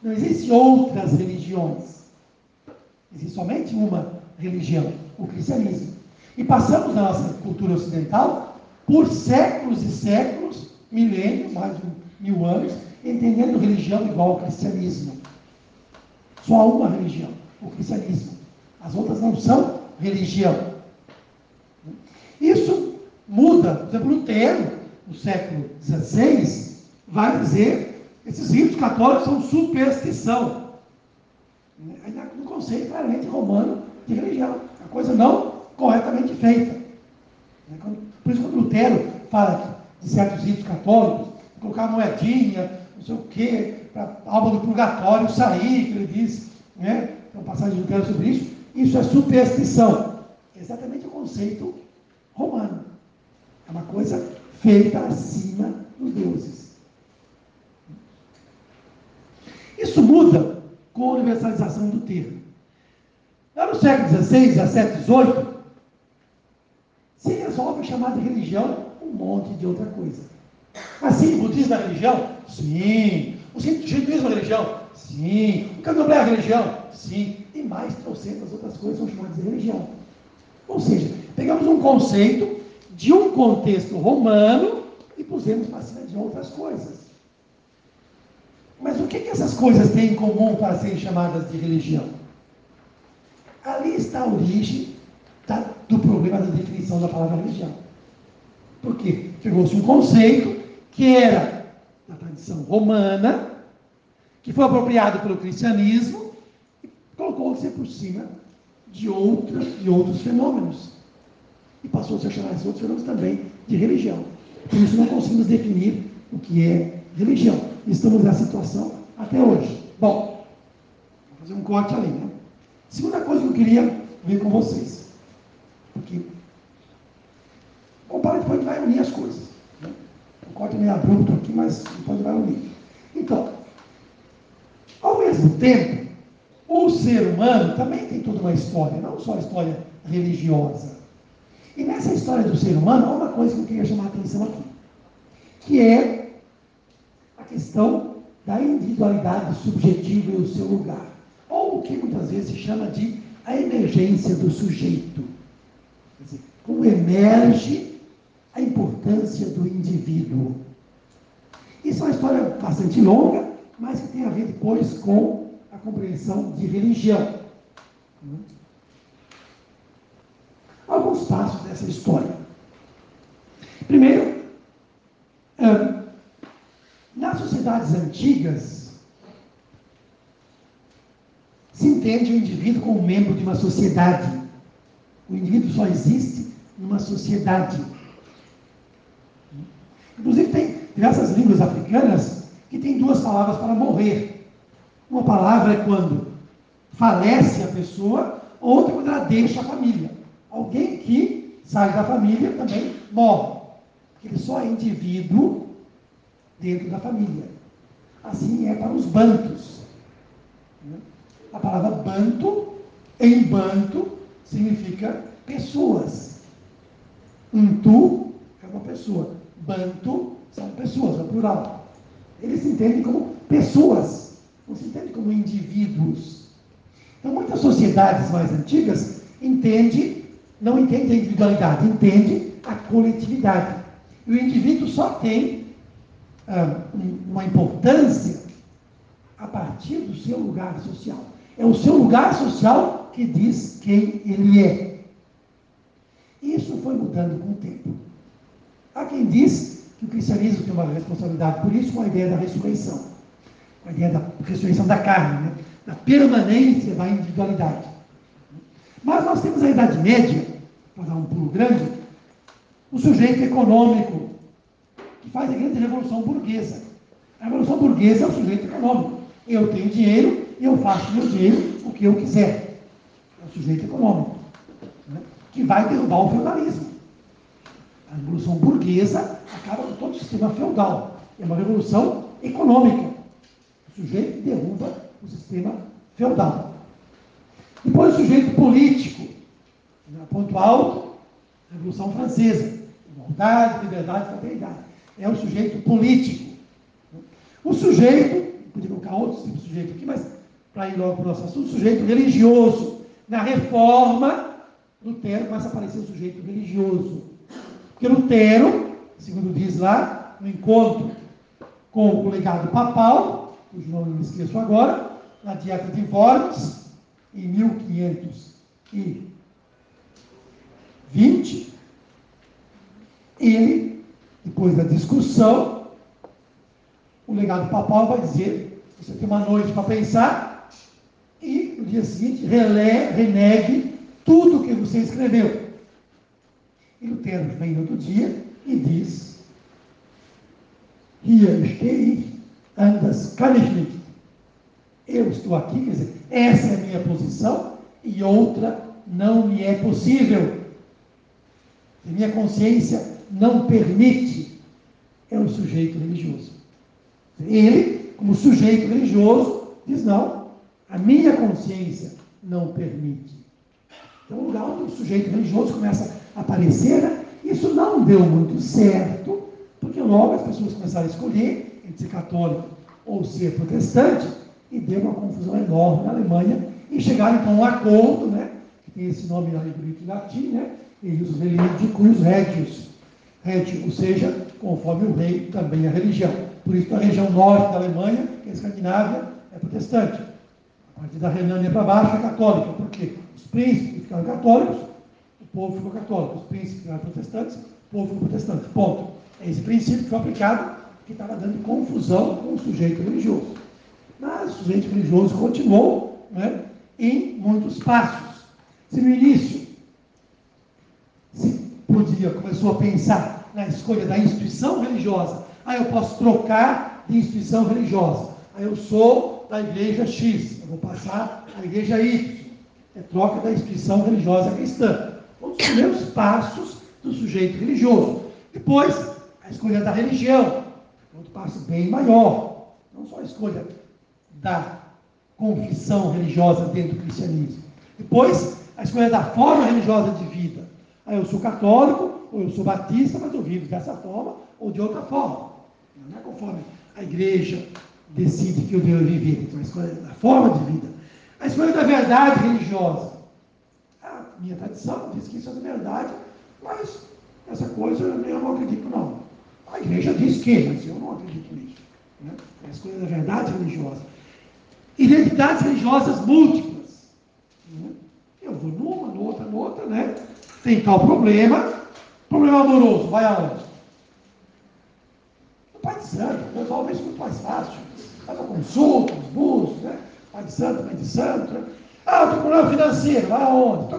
S3: Não existem outras religiões. Existe somente uma religião, o cristianismo. E passamos na nossa cultura ocidental por séculos e séculos, milênios, mais de mil anos, entendendo religião igual ao cristianismo. Só uma religião, o cristianismo. As outras não são religião. Isso muda. Por exemplo, Lutero, no século XVI, vai dizer esses ritos católicos são superstição. No conceito claramente romano de religião. A coisa não corretamente feita. Por isso, quando Lutero fala de certos ritos católicos, colocar moedinha, não sei o quê, para a alma do purgatório sair, que ele diz, né? Uma passagem Lutero sobre isso. Isso é superstição. É exatamente o conceito romano. É uma coisa feita acima dos deuses. Isso muda com a universalização do termo. Lá no século XVI, XVII, XVIII, se resolve chamar de religião um monte de outra coisa. Assim, o budismo é religião? Sim. O hinduísmo é religião? Sim. O candomblé é religião? sim, e mais trocentas outras coisas são chamadas de religião. Ou seja, pegamos um conceito de um contexto romano e pusemos para cima de outras coisas. Mas o que, que essas coisas têm em comum para serem chamadas de religião? Ali está a origem da, do problema da definição da palavra religião. Porque pegou-se um conceito que era da tradição romana, que foi apropriado pelo cristianismo e colocou-se por cima de, outra, de outros fenômenos. E passou-se a chamar esses outros fenômenos também de religião. Por isso não conseguimos definir o que é religião. Estamos nessa situação até hoje. Bom, vou fazer um corte ali, né? Segunda coisa que eu queria ver com vocês. Porque o pai depois vai unir as coisas. Né? O corte é meio abrupto aqui, mas depois vai unir. Então, ao mesmo tempo, o ser humano também tem toda uma história, não só a história religiosa. E nessa história do ser humano, há uma coisa que eu queria chamar a atenção aqui, que é a questão da individualidade subjetiva e o seu lugar, ou o que muitas vezes se chama de a emergência do sujeito. Quer dizer, como emerge a importância do indivíduo. Isso é uma história bastante longa, mas que tem a ver depois com a compreensão de religião. Alguns passos dessa história. Primeiro, nas sociedades antigas, se entende o indivíduo como membro de uma sociedade. O indivíduo só existe numa sociedade. Inclusive, tem diversas línguas africanas que têm duas palavras para morrer. Uma palavra é quando falece a pessoa, outra quando ela deixa a família. Alguém que sai da família também morre. Ele só é indivíduo dentro da família. Assim é para os bantos. A palavra banto, em banto, significa pessoas. Untu é uma pessoa. Banto são pessoas, é o plural. Eles se entendem como pessoas, não se entendem como indivíduos. Então, muitas sociedades mais antigas entendem, não entendem a individualidade, entendem a coletividade. E o indivíduo só tem ah, uma importância a partir do seu lugar social. É o seu lugar social que diz quem ele é. Isso foi mudando com o tempo. Há quem diz que o cristianismo tem uma responsabilidade por isso com a ideia da ressurreição, com a ideia da ressurreição da carne, né? da permanência da individualidade. Mas nós temos a Idade Média, para dar um pulo grande, o sujeito econômico, que faz a grande revolução burguesa. A revolução burguesa é o sujeito econômico. Eu tenho dinheiro eu faço meu dinheiro o que eu quiser. É o sujeito econômico. Né? Que vai derrubar o feudalismo. A revolução burguesa acaba com todo o sistema feudal. É uma revolução econômica. O sujeito derruba o sistema feudal. Depois o sujeito político. Né? Ponto alto, Revolução Francesa. Igualdade, liberdade, fraternidade. É o sujeito político. O sujeito, podia colocar outros tipos de sujeito aqui, mas para ir logo para o nosso assunto, o sujeito religioso. Na reforma, Lutero começa a aparecer o sujeito religioso. Porque Lutero, segundo diz lá, no encontro com o legado papal, cujo nome não me esqueço agora, na Dieta de Worms, em 1520, ele, depois da discussão, o legado papal vai dizer: você tem uma noite para pensar e no dia seguinte relé, renegue tudo o que você escreveu. E Lutero vem outro dia e diz: nicht. Eu estou aqui, quer dizer, essa é a minha posição e outra não me é possível. A minha consciência não permite. É o sujeito religioso. Ele, como sujeito religioso, diz: não, a minha consciência não permite. Então, o lugar onde o sujeito religioso começa a aparecer, né? isso não deu muito certo, porque logo as pessoas começaram a escolher entre ser católico ou ser protestante, e deu uma confusão enorme na Alemanha E chegaram então a um acordo, né? que tem esse nome lá em latim, né? e os religicus regios, regio, ou seja, conforme o rei também a religião. Por isso, na região norte da Alemanha, que é a Escandinávia, é protestante. A partir da Renânia para baixo é católica. Por quê? Os príncipes ficaram católicos, o povo ficou católico. Os príncipes ficaram protestantes, o povo ficou protestante. Ponto. É esse princípio que foi aplicado, que estava dando confusão com o sujeito religioso. Mas o sujeito religioso continuou né, em muitos passos. Se no início se podia, começou a pensar na escolha da instituição religiosa, aí eu posso trocar de instituição religiosa. Aí eu sou da igreja X, eu vou passar à igreja Y. É troca da instituição religiosa cristã. Dos primeiros passos do sujeito religioso. Depois, a escolha da religião, outro passo bem maior. Não só a escolha da confissão religiosa dentro do cristianismo. Depois, a escolha da forma religiosa de vida. Aí eu sou católico, ou eu sou batista, mas eu vivo dessa forma ou de outra forma. Não é conforme a igreja decide que eu devo viver. Então, a escolha da forma de vida. A escolha da verdade religiosa. A minha tradição diz que isso é verdade, mas essa coisa eu não acredito, não. A igreja diz que, mas eu não acredito nisso. Né? É a escolha da verdade religiosa. Identidades religiosas múltiplas. Né? Eu vou numa, noutra, noutra, né? Tem tal problema. Problema amoroso, vai aonde? O Pai de Santo, resolve isso muito mais fácil. Faz a consulta, os bustos, né? Pai de Santo, Pai de Santo. Né? Ah, eu tenho problema financeiro, vai aonde?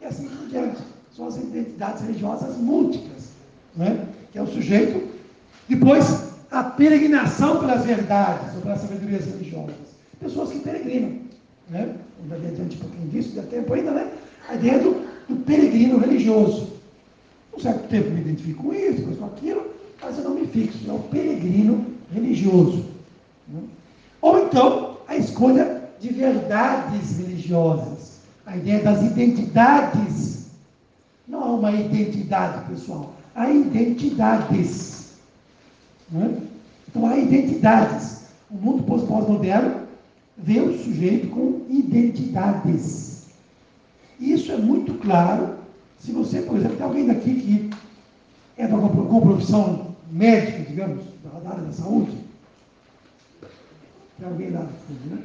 S3: E assim por diante. São as identidades religiosas múltiplas. Né? Que é o sujeito. Depois, a peregrinação pelas verdades, ou pelas sabedorias religiosas. Pessoas que peregrinam. Né? Vamos adiante um pouquinho disso, dá tempo ainda, né? A ideia do, do peregrino religioso. Um certo tempo me identifico com isso, com aquilo, mas eu não me fixo. É o peregrino religioso. Né? Ou então, a escolha de verdades religiosas. A ideia das identidades. Não há uma identidade, pessoal. Há identidades. Né? Então, há identidades. O mundo pós-moderno vê o sujeito com identidades. Isso é muito claro se você, por exemplo, tem alguém daqui que é de alguma profissão médica, digamos, da área da saúde. Tem alguém lá né?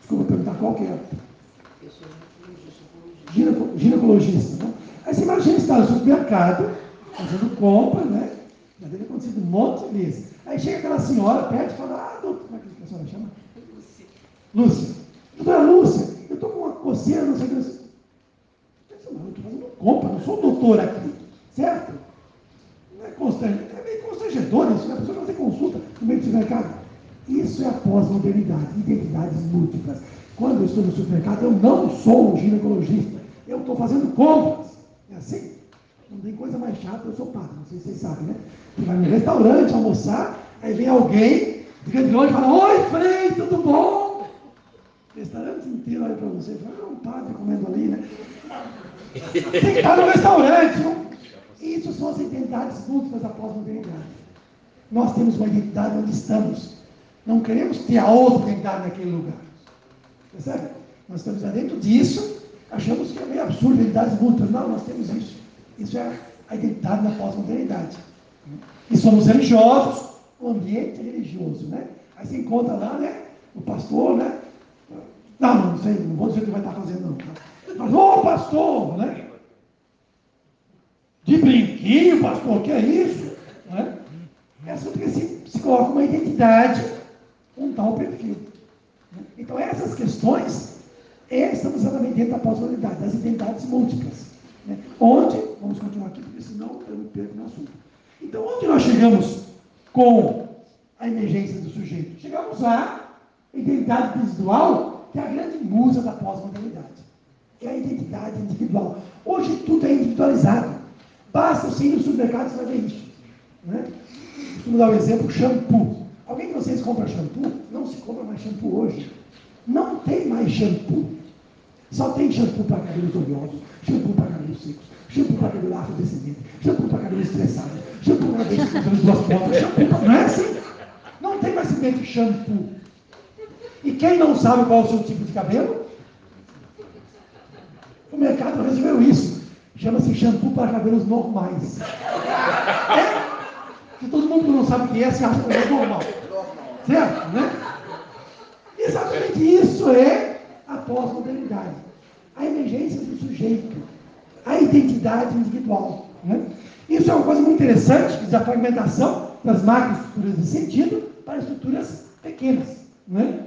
S3: Desculpa perguntar qual que é. Ginecologista. Né? Aí você imagina estar no supermercado, fazendo compra, né? Já deve ter acontecido um monte de vezes. Aí chega aquela senhora perto e fala, ah, doutor, como é que a senhora chama? Lúcia. Lúcia. Doutora Lúcia, eu estou com uma coceira, não sei o que. Eu estou fazendo compra, não sou doutor aqui, certo? É constrangedor, é meio constrangedor isso, né? a pessoa fazer consulta no meio do supermercado. Isso é a pós-modernidade, identidades múltiplas. Quando eu estou no supermercado, eu não sou um ginecologista, eu estou fazendo compras. É assim? Não tem coisa mais chata, eu sou padre, não sei se vocês sabem, né? Você vai no restaurante almoçar, aí vem alguém, fica de longe e fala, oi Frei, tudo bom? O restaurante inteiro olha para você e fala, ah, um padre comendo ali, né? Tem que estar no restaurante. Não? Isso são as identidades múltiplas da pós-modernidade. Nós temos uma identidade onde estamos. Não queremos ter a outra identidade naquele lugar. Percebe? Nós estamos dentro disso, achamos que é meio absurdo identidades múltiplas. Não, nós temos isso. Isso é a identidade da pós-modernidade. E somos religiosos, o ambiente religioso, né? Aí você encontra lá, né? O pastor, né? Não, não sei, não vou dizer o que vai estar fazendo, não. Tá? Mas, ô pastor, né? De brinquinho, pastor, que é isso? Né? É só porque se, se coloca uma identidade, um tal perfil. Né? Então, essas questões é, estamos exatamente dentro da pós-modernidade, das identidades múltiplas. Né? Onde, vamos continuar aqui, porque senão eu me perco no assunto. Então, onde nós chegamos com a emergência do sujeito? Chegamos à identidade individual, que é a grande musa da pós-modernidade. É a identidade individual. Hoje tudo é individualizado. Você ir no supermercado e vai ver isso. Né? Costumo dar um exemplo, shampoo. Alguém de vocês compra shampoo? Não se compra mais shampoo hoje. Não tem mais shampoo. Só tem shampoo para cabelos oleosos, shampoo para cabelos secos, shampoo para cabelo afrodescendente, shampoo para cabelo estressado, shampoo para cabelo com duas pontas, shampoo para... Não é assim? Não tem mais simplesmente shampoo. E quem não sabe qual é o seu tipo de cabelo? O mercado resolveu isso. Chama-se shampoo para cabelos normais. É? Que todo mundo não sabe o que é, se acha que é normal. Certo? Né? Exatamente isso é a pós-modernidade. A emergência do sujeito, a identidade individual. Né? Isso é uma coisa muito interessante, que diz a fragmentação das macroestruturas de sentido para estruturas pequenas. Né?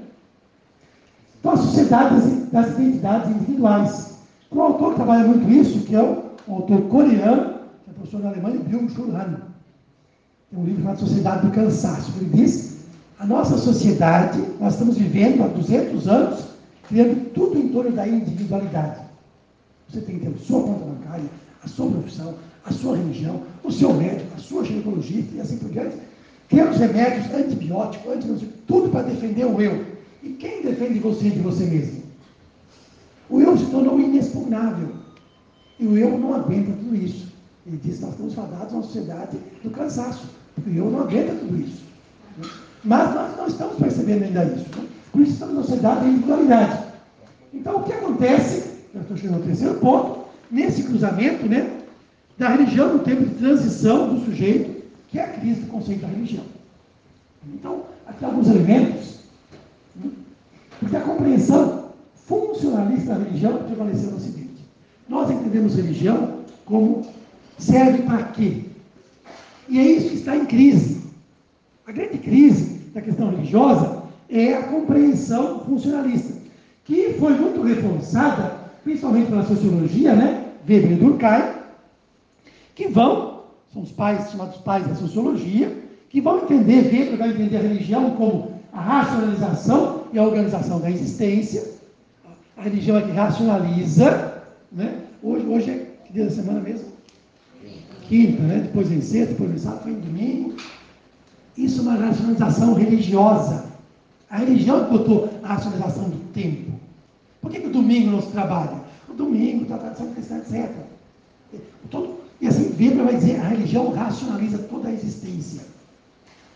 S3: Então, a sociedade das identidades individuais. Um autor que trabalha muito isso, que é um autor coreano, que é professor na Alemanha, Byung-Chul. Tem um livro chamado Sociedade do Cansaço, ele diz a nossa sociedade, nós estamos vivendo há 200 anos, criando tudo em torno da individualidade. Você tem que ter a sua conta bancária, a sua profissão, a sua religião, o seu médico, a sua ginecologista e assim por diante. Criamos remédios antibióticos, antibióticos, tudo para defender o eu. E quem defende você de você mesmo? O eu se tornou inexpugnável. E o eu não aguenta tudo isso. Ele diz que nós estamos fadados a uma sociedade do cansaço. Porque o eu não aguenta tudo isso. Mas nós não estamos percebendo ainda isso. Né? Por isso estamos na sociedade da individualidade. Então o que acontece, eu estou chegando ao terceiro ponto, nesse cruzamento né, da religião no tempo de transição do sujeito, que é a crise do conceito da religião. Então, aqui alguns elementos, né, porque a compreensão funcionalista da religião prevaleceu no seguinte: nós entendemos religião como serve para quê? E é isso que está em crise. A grande crise da questão religiosa é a compreensão funcionalista, que foi muito reforçada, principalmente pela sociologia, né? Weber e Durkheim, que vão, são os pais chamados pais da sociologia, que vão entender, Weber vai entender a religião como a racionalização e a organização da existência. A religião é que racionaliza, né? Hoje, hoje é que dia da semana mesmo? Quinta, né? Depois vem sexta, depois vem sábado, depois vem domingo. Isso é uma racionalização religiosa. A religião que botou a racionalização do tempo. Por que, que o domingo não se trabalha? O domingo, da tradição cristã, etc. Todo, e assim, Weber vai dizer, a religião racionaliza toda a existência.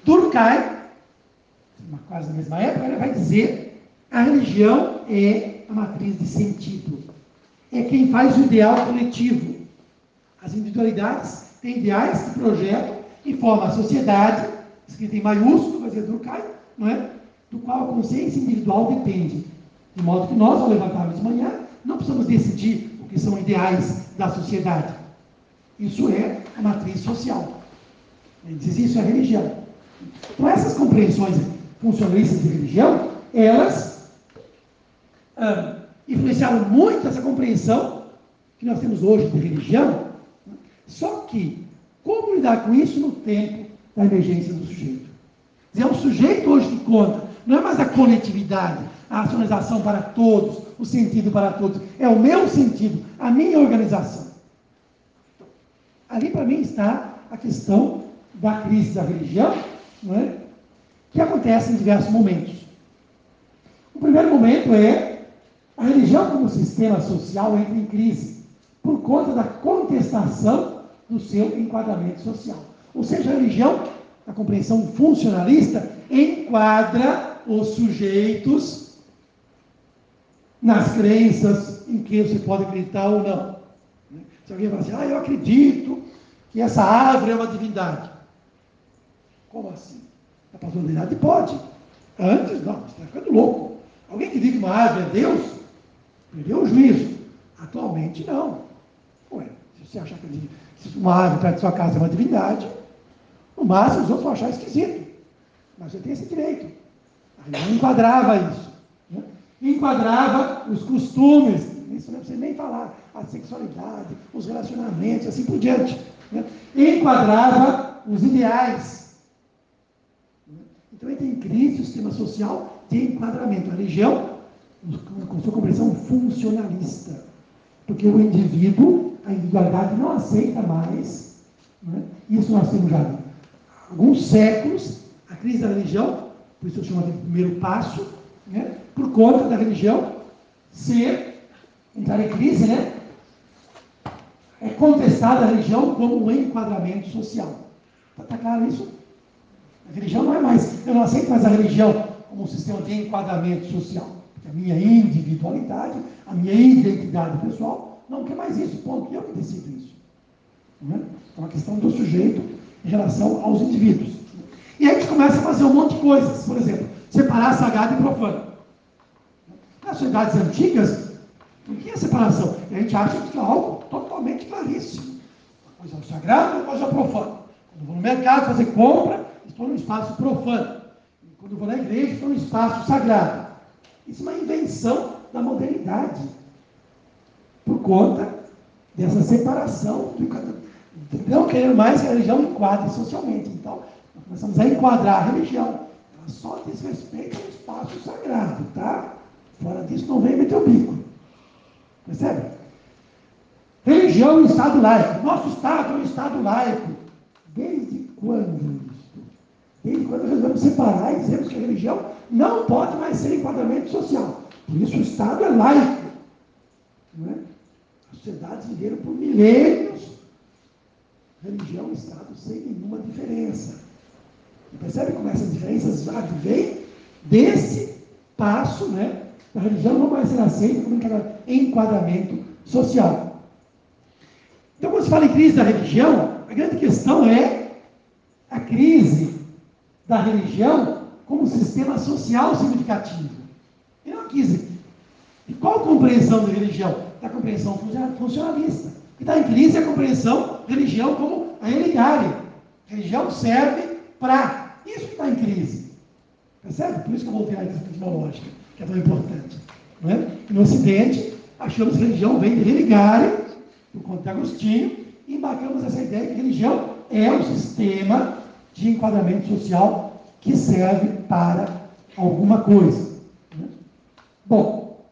S3: Durkheim, quase na mesma época, vai dizer, a religião é a matriz de sentido. É quem faz o ideal coletivo. As individualidades têm ideais que projetam e formam a sociedade escrito em maiúsculo, vai dizer Durkheim, não é? do qual a consciência individual depende. De modo que nós, ao levantarmos de manhã, não precisamos decidir o que são ideais da sociedade. Isso é a matriz social. Ele diz isso é religião. Então, essas compreensões funcionalistas de religião, elas ah, influenciaram muito essa compreensão que nós temos hoje de religião. Só que, como lidar com isso no tempo da emergência do sujeito. É o sujeito hoje que conta, não é mais a coletividade, a racionalização para todos, o sentido para todos. É o meu sentido, a minha organização. Ali para mim está a questão da crise da religião, não é? que acontece em diversos momentos. O primeiro momento é a religião como sistema social entra em crise por conta da contestação do seu enquadramento social. Ou seja, a religião, a compreensão funcionalista, enquadra os sujeitos nas crenças em que você pode acreditar ou não. Se alguém fala assim, ah, eu acredito que essa árvore é uma divindade. Como assim? A patronalidade pode. Antes, não, você está ficando louco. Alguém que diga que uma árvore é Deus, perdeu o juízo. Atualmente, não. Ué, se você achar que uma árvore perto da sua casa é uma divindade, no máximo, os outros vão achar esquisito. Mas você tem esse direito. A religião enquadrava isso. Né? Enquadrava os costumes, isso não precisa nem falar, a sexualidade, os relacionamentos, assim por diante. Né? Enquadrava os ideais. Então entra em crise o sistema social de enquadramento. A religião, com sua compreensão funcionalista. Porque o indivíduo, a individualidade não aceita mais. Né? Isso nós temos já alguns séculos, a crise da religião, por isso eu chamo de primeiro passo, né, por conta da religião ser, entrar em crise, né, é contestada a religião como um enquadramento social. Está tá claro isso? A religião não é mais, eu não aceito mais a religião como um sistema de enquadramento social. A minha individualidade, a minha identidade pessoal, não quer mais isso, ponto. E eu que decido isso. Não é? é uma questão do sujeito em relação aos indivíduos. E aí a gente começa a fazer um monte de coisas. Por exemplo, separar sagrado e profano. Nas sociedades antigas, não tinha separação. E a gente acha que é algo totalmente claríssimo. Uma coisa é o sagrado, uma coisa é o profano. Quando vou no mercado fazer compra, estou num espaço profano. E quando vou na igreja, estou num espaço sagrado. Isso é uma invenção da modernidade. Por conta dessa separação do não querer mais que a religião enquadre socialmente. Então, nós começamos a enquadrar a religião. Ela só diz respeito ao espaço sagrado, tá? Fora disso, não vem meter o bico. Percebe? Religião e Estado laico. Nosso Estado é um Estado laico. Desde quando isso? Desde quando resolvemos separar e dizemos que a religião não pode mais ser enquadramento social. Por isso o Estado é laico. Não é? As sociedades viveram por milênios religião e Estado sem nenhuma diferença. E percebe como essas diferenças advêm desse passo, né? A religião não vai ser aceita como enquadramento social. Então, quando se fala em crise da religião, a grande questão é a crise da religião como sistema social significativo. E não crise. E qual a compreensão da religião? Da compreensão funcionalista. O que está em crise é a compreensão religião como a religare. Religião serve para. Isso que está em crise. Percebe? Por isso que eu voltei à questão etimológica, que é tão importante. Não é? No Ocidente, achamos que religião vem de religare, por conta de Agostinho, e embarcamos essa ideia que religião é o sistema de enquadramento social que serve para alguma coisa. Né? Bom,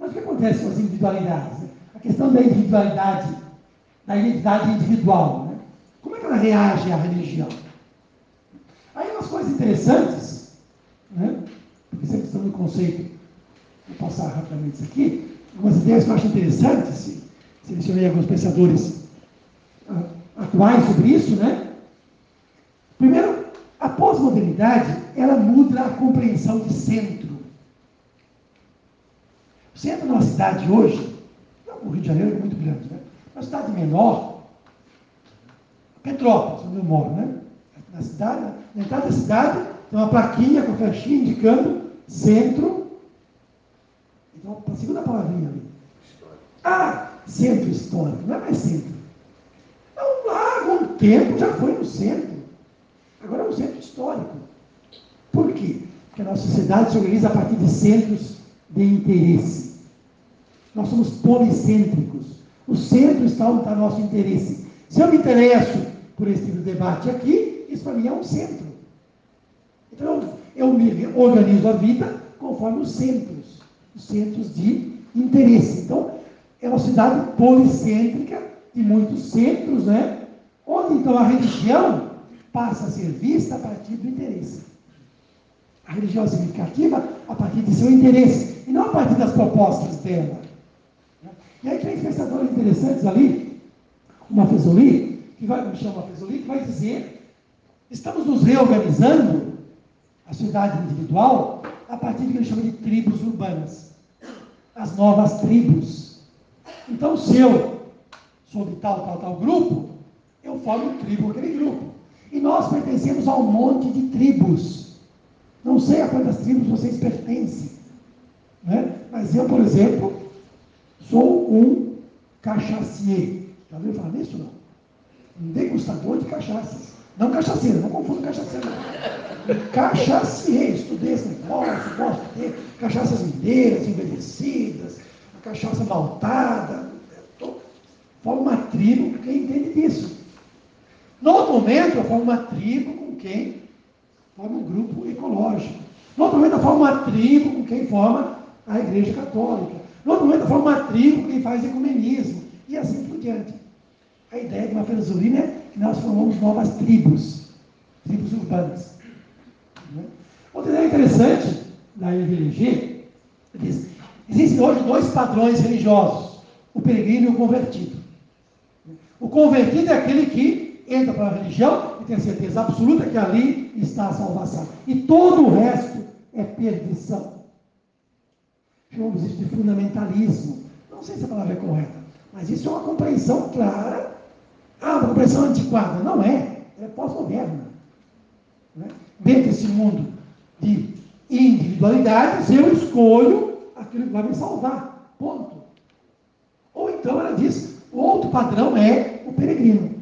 S3: mas o que acontece com as individualidades? A questão da individualidade, da identidade individual. Né? Como é que ela reage à religião? Aí umas coisas interessantes, né? porque sempre estamos no conceito, vou passar rapidamente isso aqui, algumas ideias que eu acho interessantes, selecionei alguns pensadores uh, atuais sobre isso, né? Pós-modernidade, ela muda a compreensão de centro. O centro de uma cidade hoje, o Rio de Janeiro é muito grande, né? Uma cidade menor, Petrópolis, onde eu moro, né? Na cidade, na entrada da cidade, tem uma plaquinha com a flechinha indicando centro. Então, a segunda palavrinha ali. Ah, centro histórico, não é mais centro. Então, lá, algum tempo já foi no centro. Agora é um centro histórico. Por quê? Porque a nossa sociedade se organiza a partir de centros de interesse. Nós somos policêntricos. O centro está onde está nosso interesse. Se eu me interesso por esse tipo de debate aqui, isso para mim é um centro. Então, eu me organizo a vida conforme os centros, os centros de interesse. Então, é uma cidade policêntrica, de muitos centros, né? Onde então a religião passa a ser vista a partir do interesse. A religião é significativa a partir de seu interesse, e não a partir das propostas dela. E aí tem pensadores interessantes ali, uma Fesoli, que vai, me chama Fesoli, que vai dizer, estamos nos reorganizando a sociedade individual a partir do que ele chama de tribos urbanas. As novas tribos. Então, se eu sou de tal, tal, tal grupo, eu formo tribo aquele grupo. E nós pertencemos a um monte de tribos. Não sei a quantas tribos vocês pertencem. Né? Mas eu, por exemplo, sou um cachacier. Já ouviu falar nisso? Não? Um degustador de cachaças. Não cachaceiro, não confunda cachaceiro. Cachacier, estudei esse negócio, gosto de ter cachaças inteiras, envelhecidas, cachaça maltada. Forma uma tribo quem entende disso. No outro momento, eu formo uma tribo com quem forma um grupo ecológico. No outro momento, eu formo uma tribo com quem forma a Igreja Católica. No outro momento, eu formo uma tribo com quem faz ecumenismo. E assim por diante. A ideia de uma filosofia é que nós formamos novas tribos, tribos urbanas. Né? Outra ideia interessante da IVLG diz: existem hoje dois padrões religiosos, o peregrino e o convertido. O convertido é aquele que entra para a religião e tem certeza absoluta que ali está a salvação. E todo o resto é perdição. Chamamos isso de fundamentalismo. Não sei se a palavra é correta, mas isso é uma compreensão clara. Ah, uma compreensão antiquada. Não é. É pós-moderna. Né? Dentro desse mundo de individualidades, eu escolho aquilo que vai me salvar. Ponto. Ou então ela diz, o outro padrão é o peregrino.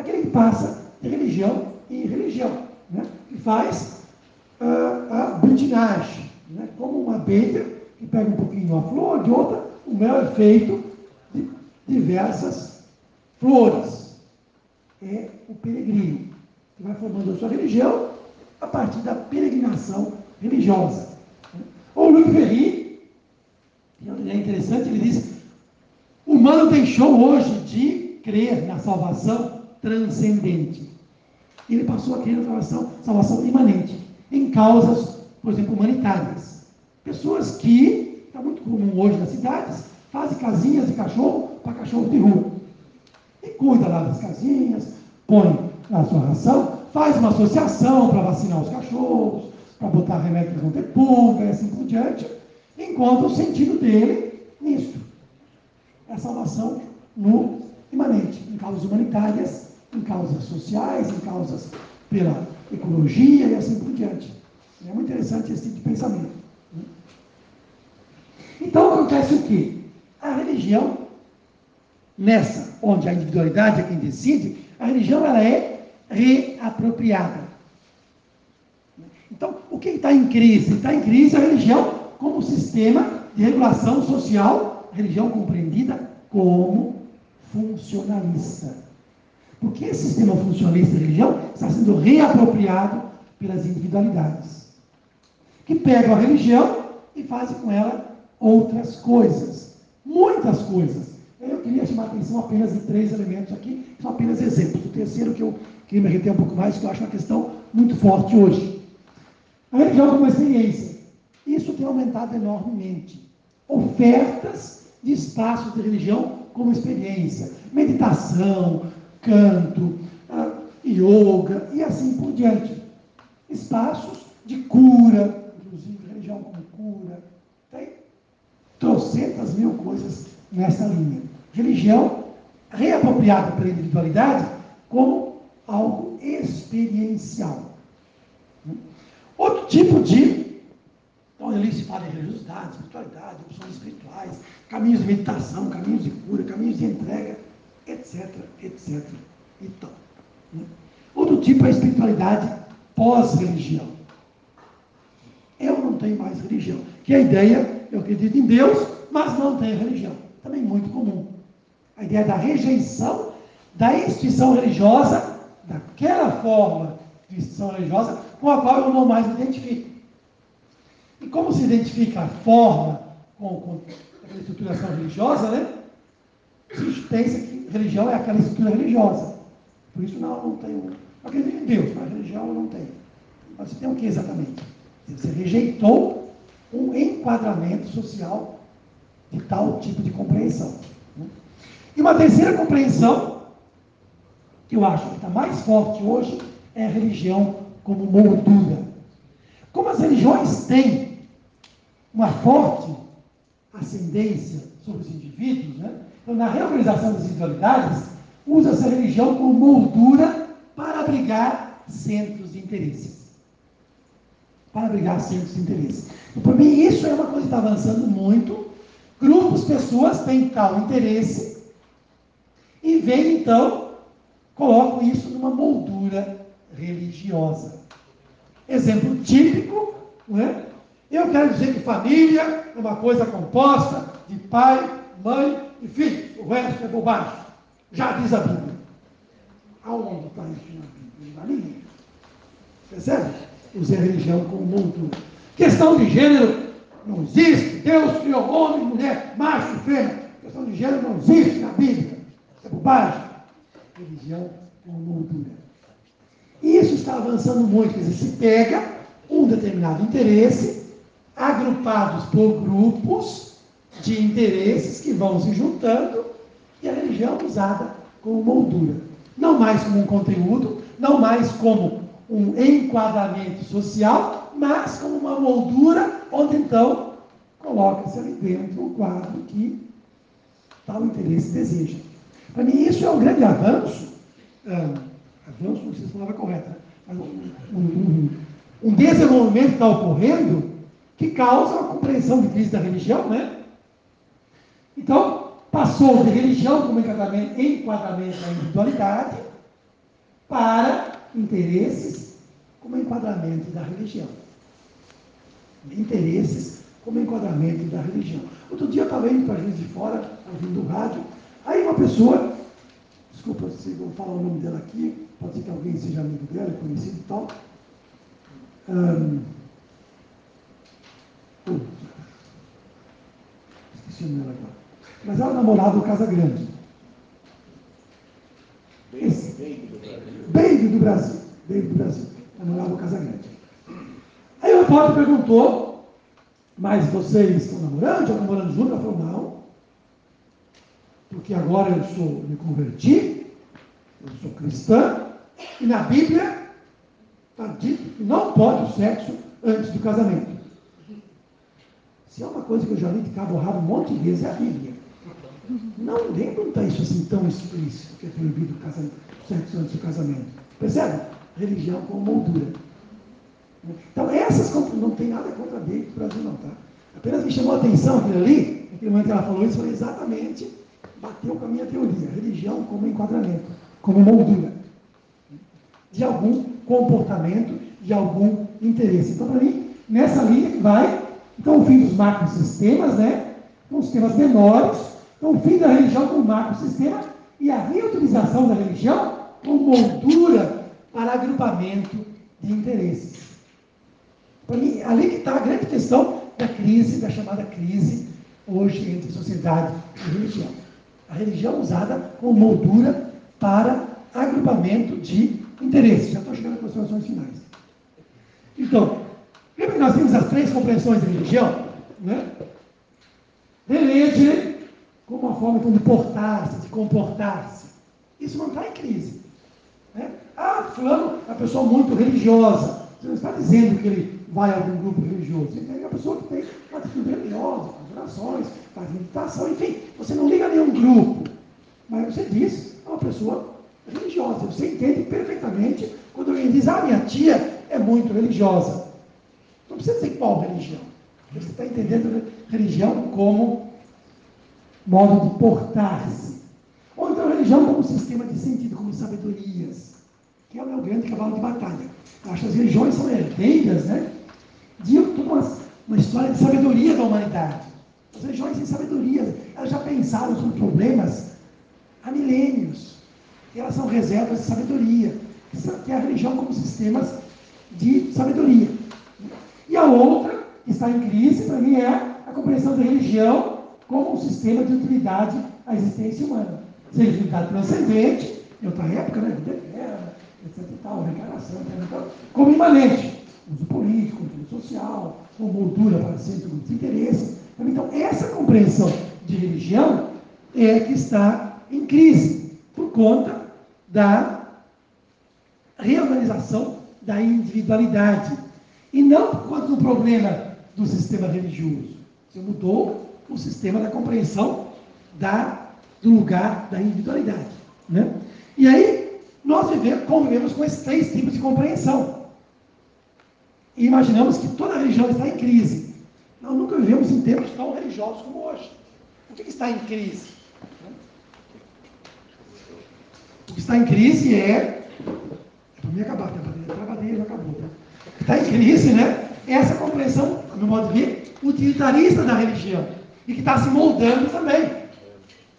S3: Aquele que passa de religião em religião. Né? Que faz uh, a butinagem. Né? Como uma abelha que pega um pouquinho uma flor, de outra, o mel é feito de diversas flores. É o peregrino, que vai formando a sua religião a partir da peregrinação religiosa. O Luc Ferry, é interessante, ele diz: o humano deixou hoje de crer na salvação transcendente. Ele passou a crer na salvação, salvação imanente, em causas, por exemplo, humanitárias. Pessoas que, está muito comum hoje nas cidades, fazem casinhas de cachorro para cachorro de rua. E cuida lá das casinhas, põe na sua ração, faz uma associação para vacinar os cachorros, para botar remédio para não ter pulga e assim por diante, encontra o sentido dele nisso. É a salvação no imanente, em causas humanitárias, em causas sociais, em causas pela ecologia e assim por diante. É muito interessante esse tipo de pensamento. Né? Então acontece o quê? A religião, nessa, onde a individualidade é quem decide, a religião ela é reapropriada. Então, o que está em crise? Está em crise a religião como sistema de regulação social, religião compreendida como funcionalista. Porque esse sistema funcionalista de religião está sendo reapropriado pelas individualidades, que pegam a religião e fazem com ela outras coisas, muitas coisas. Eu queria chamar a atenção apenas de três elementos aqui, que são apenas exemplos. O terceiro que eu queria me reter um pouco mais, que eu acho uma questão muito forte hoje. A religião como experiência. Isso tem aumentado enormemente. Ofertas de espaços de religião como experiência. Meditação, canto, ah, yoga e assim por diante. Espaços de cura, inclusive religião como cura. Tem trocentas mil coisas nessa linha. Religião reapropriada pela individualidade como algo experiencial. Outro tipo de. Então, ali se fala em religiosidade, espiritualidade, opções espirituais, caminhos de meditação, caminhos de cura, caminhos de entrega, etc, etc. Então, né? Outro tipo é a espiritualidade pós-religião. Eu não tenho mais religião. Que a ideia, eu acredito em Deus, mas não tenho religião. Também muito comum. A ideia da rejeição da instituição religiosa, daquela forma de instituição religiosa, com a qual eu não mais me identifico. E como se identifica a forma com, com aquela estruturação religiosa, né? A gente pensa que religião é aquela estrutura religiosa. Por isso não, não tenho. Eu acredito em Deus, mas religião eu não tenho. Mas você tem o que exatamente? Você rejeitou um enquadramento social de tal tipo de compreensão. Né? E uma terceira compreensão, que eu acho que está mais forte hoje, é a religião como moldura. Como as religiões têm uma forte ascendência sobre os indivíduos, né? Então na reorganização das individualidades, usa-se a religião como moldura para abrigar centros de interesse. Para abrigar centros de interesse. Então, para mim, isso é uma coisa que está avançando muito. Grupos, pessoas têm tal interesse e vem então, colocam isso numa moldura religiosa. Exemplo típico, não é? Eu quero dizer que família é uma coisa composta de pai, mãe e filho. O resto é bobagem. Já diz a Bíblia. Aonde está isso na Bíblia? Na minha. Percebe? Usei a religião como moldura. Questão de gênero não existe. Deus criou homem, mulher, macho fêmea. Questão de gênero não existe na Bíblia. Isso é bobagem. Religião como moldura. E isso está avançando muito, quer dizer, se pega um determinado interesse, agrupados por grupos de interesses que vão se juntando, e a religião é usada como moldura. Não mais como um conteúdo, não mais como um enquadramento social, mas como uma moldura onde então coloca-se ali dentro o quadro que tal interesse deseja. Para mim, isso é um grande avanço. Ah, avanço, não sei se a palavra correta, mas um, um, um desenvolvimento está ocorrendo que causa a compreensão de crise da religião, né? Então, passou de religião como enquadramento, enquadramento da individualidade para interesses como enquadramento da religião. Interesses como enquadramento da religião. Outro dia eu estava indo para a Juiz de Fora, ouvindo o rádio, aí uma pessoa, desculpa se vou falar o nome dela aqui, pode ser que alguém seja amigo dela, conhecido e tal. Um, esqueci o nome dela agora. Mas ela namorava o Casa Grande. Esse, Baby do Brasil. Baby do Brasil. Namorava o Casa Grande. Aí o repórter perguntou, mas vocês estão namorando? Já namorando junto? Ela falou, não. Porque agora eu sou, me converti, eu sou cristã, e na Bíblia está dito que não pode o sexo antes do casamento. Se é uma coisa que eu já li de cabo rabo um monte de vezes, é a Bíblia. Não lembro está isso assim tão explícito, que é proibido o sexo antes do casamento. Percebe? Religião como moldura. Então, essas não tem nada contra a Bíblia do Brasil, não, tá? Apenas me chamou a atenção aquilo ali, naquele momento que ela falou isso, foi exatamente, bateu com a minha teoria. Religião como enquadramento, como moldura de algum comportamento, de algum interesse. Então, para mim, nessa linha vai, então, o fim dos macrosistemas, né? Com sistemas menores, o fim da religião como macrosistema e a reutilização da religião como moldura para agrupamento de interesses. Para mim, ali que está a grande questão da crise, da chamada crise hoje entre sociedade e religião. A religião usada como moldura para agrupamento de interesses. Já estou chegando às considerações finais. Então, lembra que nós temos as três compreensões de religião? Né? Relege como uma forma então, de portar-se, de comportar-se. Isso não está em crise. Né? Ah, fulano é uma pessoa muito religiosa. Você não está dizendo que ele vai a algum grupo religioso. Você tem uma pessoa que tem uma atitude religiosa, orações, faz meditação, enfim. Você não liga a nenhum grupo. Mas você diz, é uma pessoa religiosa. Você entende perfeitamente quando alguém diz, ah, minha tia é muito religiosa. Não precisa dizer qual religião. Você está entendendo religião como modo de portar-se. Ou então religião como sistema de sentido, como sabedorias, que é o meu grande cavalo de batalha. Eu acho que as religiões são herdeiras, né? De uma, uma história de sabedoria da humanidade. As religiões têm sabedoria, elas já pensaram sobre problemas há milênios. Elas são reservas de sabedoria, que é a religião como sistemas de sabedoria. E a outra, que está em crise, para mim, é a compreensão da religião como um sistema de utilidade à existência humana. Seja utilidade transcendente, em outra época, né, vida eterna, etc. E tal, reencarnação, etc. Como imanente, uso político, uso social, como moldura para centro de interesse. Então, essa compreensão de religião é que está em crise, por conta da reorganização da individualidade. E não por conta do problema do sistema religioso. Você mudou o sistema da compreensão da, do lugar da individualidade. Né? E aí, nós vivemos, convivemos com esses três tipos de compreensão. E imaginamos que toda religião está em crise. Nós nunca vivemos em tempos tão religiosos como hoje. O que, está em crise? O que está em crise é. É para mim acabar, tá? bateria já acabou. Tá? Que está em crise, né? É essa compreensão, no modo de ver, utilitarista da religião e que está se moldando também,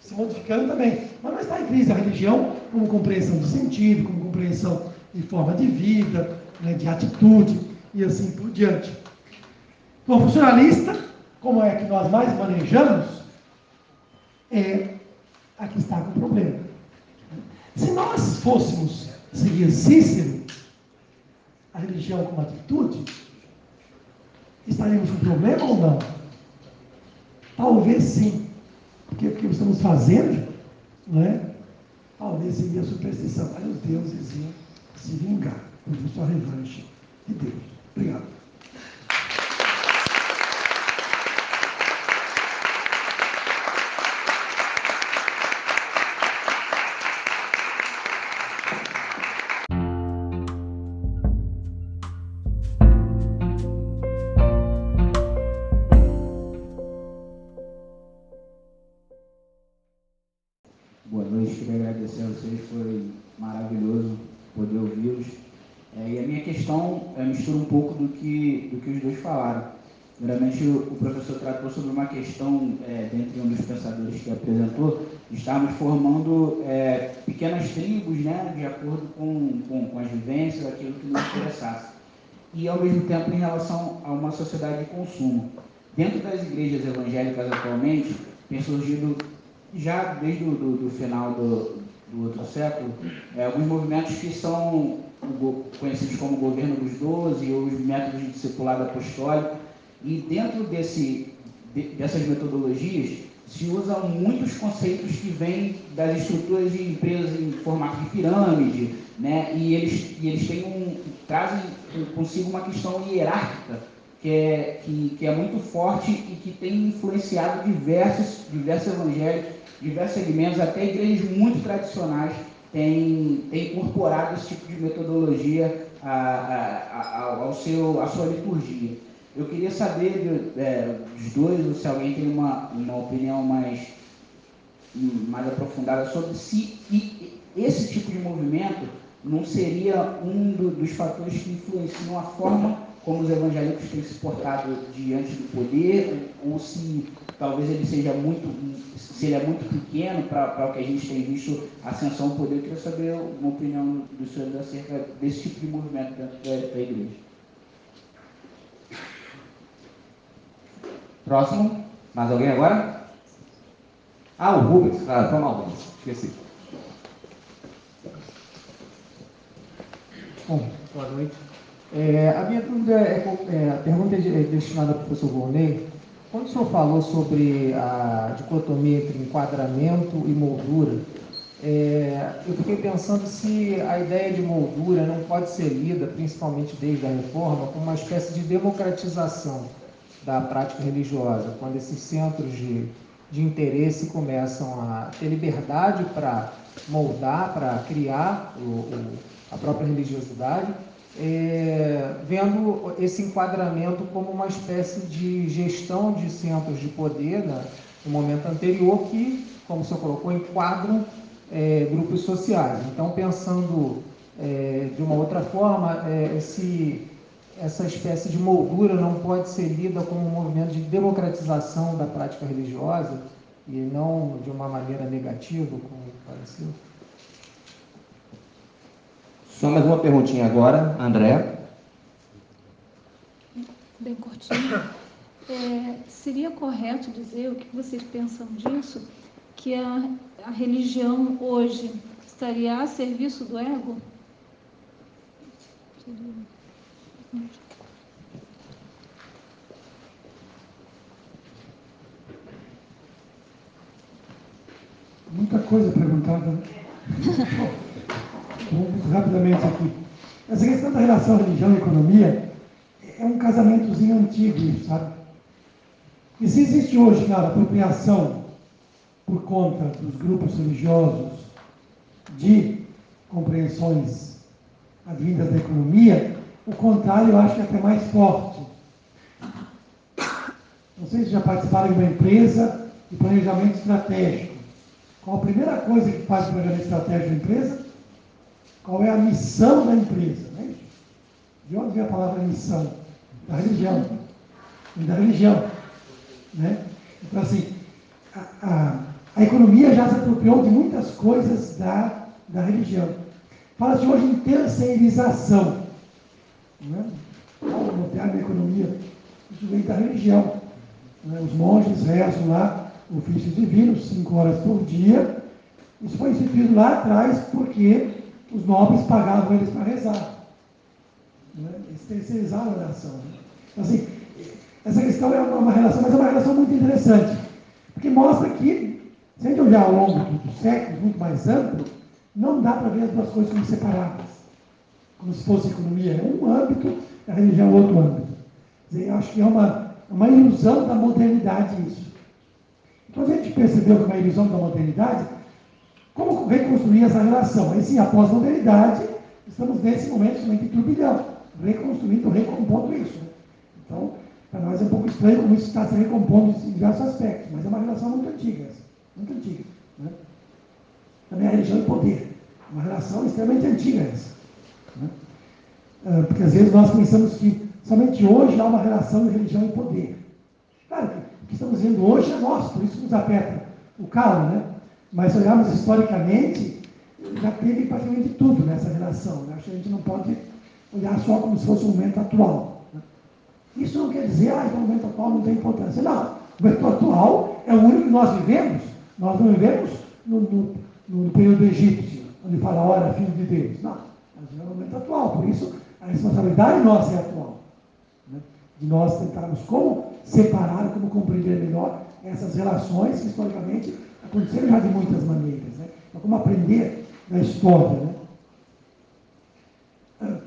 S3: se modificando também. Mas não está em crise a religião como compreensão de sentido, como compreensão de forma de vida, né, de atitude e assim por diante. Então, funcionalista, como é que nós mais manejamos, é a que está com o problema. Se nós fôssemos seguir Cícero, a religião como atitude, estaríamos com problema ou não? Talvez sim. Porque o que estamos fazendo, não é? Talvez seria superstição, mas os deuses iam se vingar. Por isso a revanche de Deus. Obrigado.
S4: Professor tratou sobre uma questão, é, dentre um dos pensadores que apresentou, estamos formando é, pequenas tribos, né, de acordo com, com, com, as vivências, aquilo que nos interessasse. E, ao mesmo tempo, em relação a uma sociedade de consumo. Dentro das igrejas evangélicas atualmente, tem surgido, já desde o do, do final do, do outro século, é, alguns movimentos que são conhecidos como governo dos doze ou os métodos de discipulado apostólico, e dentro desse, de, dessas metodologias, se usam muitos conceitos que vêm das estruturas de empresas em formato de pirâmide, né? e, eles, e eles têm um, trazem consigo uma questão hierárquica que é, que, que é muito forte e que tem influenciado diversos, diversos evangélicos, diversos segmentos, até igrejas muito tradicionais têm, têm incorporado esse tipo de metodologia a, a, a, ao seu, à sua liturgia. Eu queria saber de, é, dos dois, se alguém tem uma, uma opinião mais, mais aprofundada sobre se esse tipo de movimento não seria um do, dos fatores que influenciam a forma como os evangélicos têm se portado diante do poder, ou se talvez ele seja muito, se é muito pequeno para o que a gente tem visto ascensão ao poder. Eu queria saber uma opinião do senhor acerca desse tipo de movimento dentro da, da igreja.
S2: Próximo. Mais alguém agora? Ah, o Rubens, claro, foi mal, Rubens. Esqueci.
S5: Bom, boa noite. É, a minha dúvida é, é, a pergunta é, é destinada ao professor Volney. Quando o senhor falou sobre a dicotomia entre enquadramento e moldura, é, eu fiquei pensando se a ideia de moldura não pode ser lida, principalmente desde a reforma, como uma espécie de democratização da prática religiosa, quando esses centros de, de interesse começam a ter liberdade para moldar, para criar o, o, a própria religiosidade, é, vendo esse enquadramento como uma espécie de gestão de centros de poder né, no momento anterior que, como o senhor colocou, enquadram é, grupos sociais. Então, pensando é, de uma outra forma, é, esse essa espécie de moldura não pode ser lida como um movimento de democratização da prática religiosa e não de uma maneira negativa, como pareceu?
S2: Só mais uma perguntinha agora, André.
S6: Bem curtinho. É, seria correto dizer o que vocês pensam disso? Que a, a religião hoje estaria a serviço do ego? Seria...
S3: Muita coisa perguntada. Vamos rapidamente aqui. Essa questão da relação religião e economia é um casamentozinho antigo, sabe? E se existe hoje, cara, apropriação por conta dos grupos religiosos de compreensões advindas da economia, o contrário eu acho que é até mais forte. Não sei se já participaram de uma empresa de planejamento estratégico. Qual a primeira coisa que faz o planejamento estratégico da empresa? Qual é a missão da empresa? Né? De onde vem a palavra missão? Da religião. Da religião. Né? Então, assim, a, a, a, economia já se apropriou de muitas coisas da, da religião. Fala-se hoje em terceirização. Né? O termo da economia, isso vem da religião. Né? Os monges rezam lá ofícios divinos, cinco horas por dia. Isso foi instituído lá atrás porque os nobres pagavam eles para rezar. Né? Eles terceirizaram a oração. Né? Então, assim, essa questão é uma relação, mas é uma relação muito interessante. Porque mostra que, se a gente olhar ao longo dos séculos, muito mais amplo, Não dá para ver as duas coisas como separadas, como se fosse economia. É um âmbito, a religião é outro âmbito. Eu acho que é uma, uma ilusão da modernidade isso. Então a gente percebeu que é uma ilusão da modernidade, como reconstruir essa relação? Aí sim, após a modernidade, estamos nesse momento somente turbilhão, reconstruindo, recompondo isso. Né? Então, para nós é um pouco estranho como isso está se recompondo em diversos aspectos, mas é uma relação muito antiga, muito antiga. Né? Também a religião e poder, uma relação extremamente antiga essa. Né? Ah, porque às vezes nós pensamos que somente hoje há uma relação de religião e poder. Claro que o que estamos vendo hoje é nosso, por isso nos aperta o calo, né? Mas se olharmos historicamente, já teve praticamente tudo nessa relação. Né? Acho que a gente não pode olhar só como se fosse o momento atual. Né? Isso não quer dizer, ah, então o momento atual não tem importância. Não, o momento atual é o único que nós vivemos. Nós não vivemos no, no, no período egípcio, onde Faraó era filho de Deus. Não, nós vivemos no momento atual. Por isso, a responsabilidade nossa é atual. Né? De nós tentarmos como separar, como compreender melhor essas relações que historicamente aconteceram já de muitas maneiras. Né? Então, como aprender da história. Né? Ah,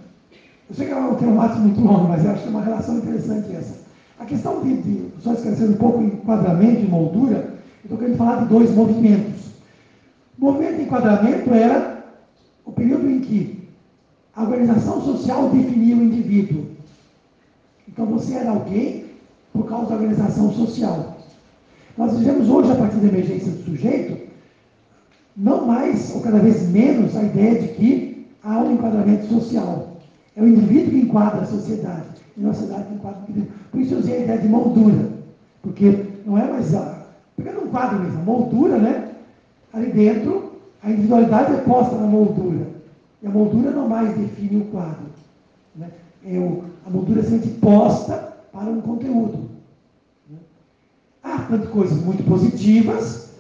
S3: eu sei que é um termo muito longo, mas eu acho que é uma relação interessante essa. A questão de, de só esclarecer um pouco enquadramento e moldura, eu estou querendo falar de dois movimentos. O movimento de enquadramento era o período em que a organização social definia o indivíduo. Então você era alguém por causa da organização social. Nós vivemos hoje, a partir da emergência do sujeito, não mais, ou cada vez menos, a ideia de que há um enquadramento social. É o indivíduo que enquadra a sociedade, e não a sociedade que enquadra o indivíduo. Por isso eu usei a ideia de moldura, porque não é mais a. Pegando um quadro mesmo, a moldura, né? Ali dentro, a individualidade é posta na moldura. E a moldura não mais define o quadro. Né? É a moldura é posta para um conteúdo. Né? Há tanto coisas muito positivas,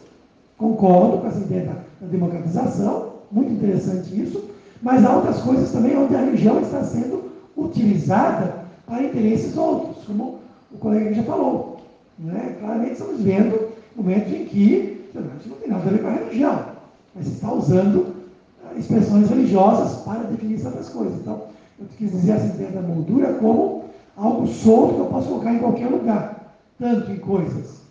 S3: concordo com essa ideia da, da democratização, muito interessante isso, mas há outras coisas também onde a religião está sendo utilizada para interesses outros, como o colega já falou. Né? Claramente estamos vendo momentos em que não tem nada a ver com a religião, mas está usando expressões religiosas para definir certas coisas. Então, eu quis dizer essa ideia da moldura como algo solto que eu posso colocar em qualquer lugar, tanto em coisas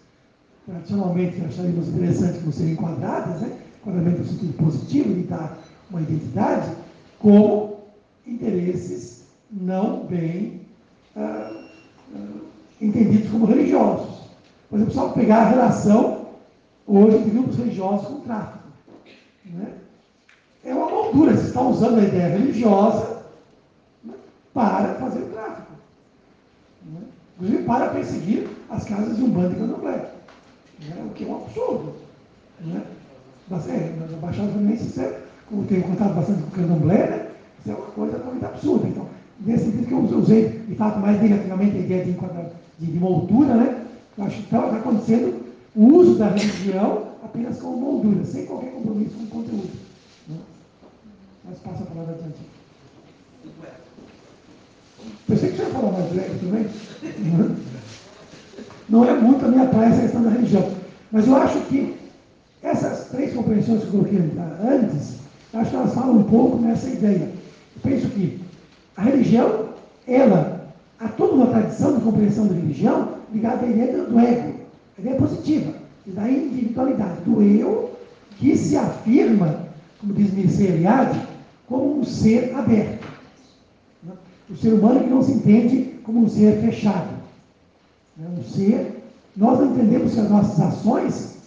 S3: tradicionalmente acharíamos interessantes como serem enquadradas, né? enquadramento no sentido positivo, de dar uma identidade, como interesses não bem ah, ah, entendidos como religiosos. Por exemplo, só pegar a relação hoje de grupos religiosos com o tráfico. Né? É uma moldura, você está usando a ideia religiosa né, para fazer o tráfico. Né? Inclusive para perseguir as casas de um bando de candomblé. Né? O que é um absurdo. Né? É, na Baixada Fluminense, como tenho contato bastante com o candomblé, né? isso é uma coisa totalmente absurda. Então, nesse sentido que eu usei, de fato, mais negativamente a ideia de, de, de moldura, né? Eu acho que está acontecendo o uso da religião apenas como moldura, sem qualquer compromisso com o conteúdo. Mas passa a palavra adiante. Eu sei que vai falar mais breve também. Não é muito a minha praia essa questão da religião. Mas eu acho que essas três compreensões que eu coloquei antes, acho que elas falam um pouco nessa ideia. Eu penso que a religião, ela, há toda uma tradição de compreensão da religião ligada à ideia do ego, a ideia positiva, da individualidade, do eu, que se afirma, como diz Mircea Eliade, como um ser aberto. O ser humano que não se entende como um ser fechado. É um ser. Nós entendemos que as nossas ações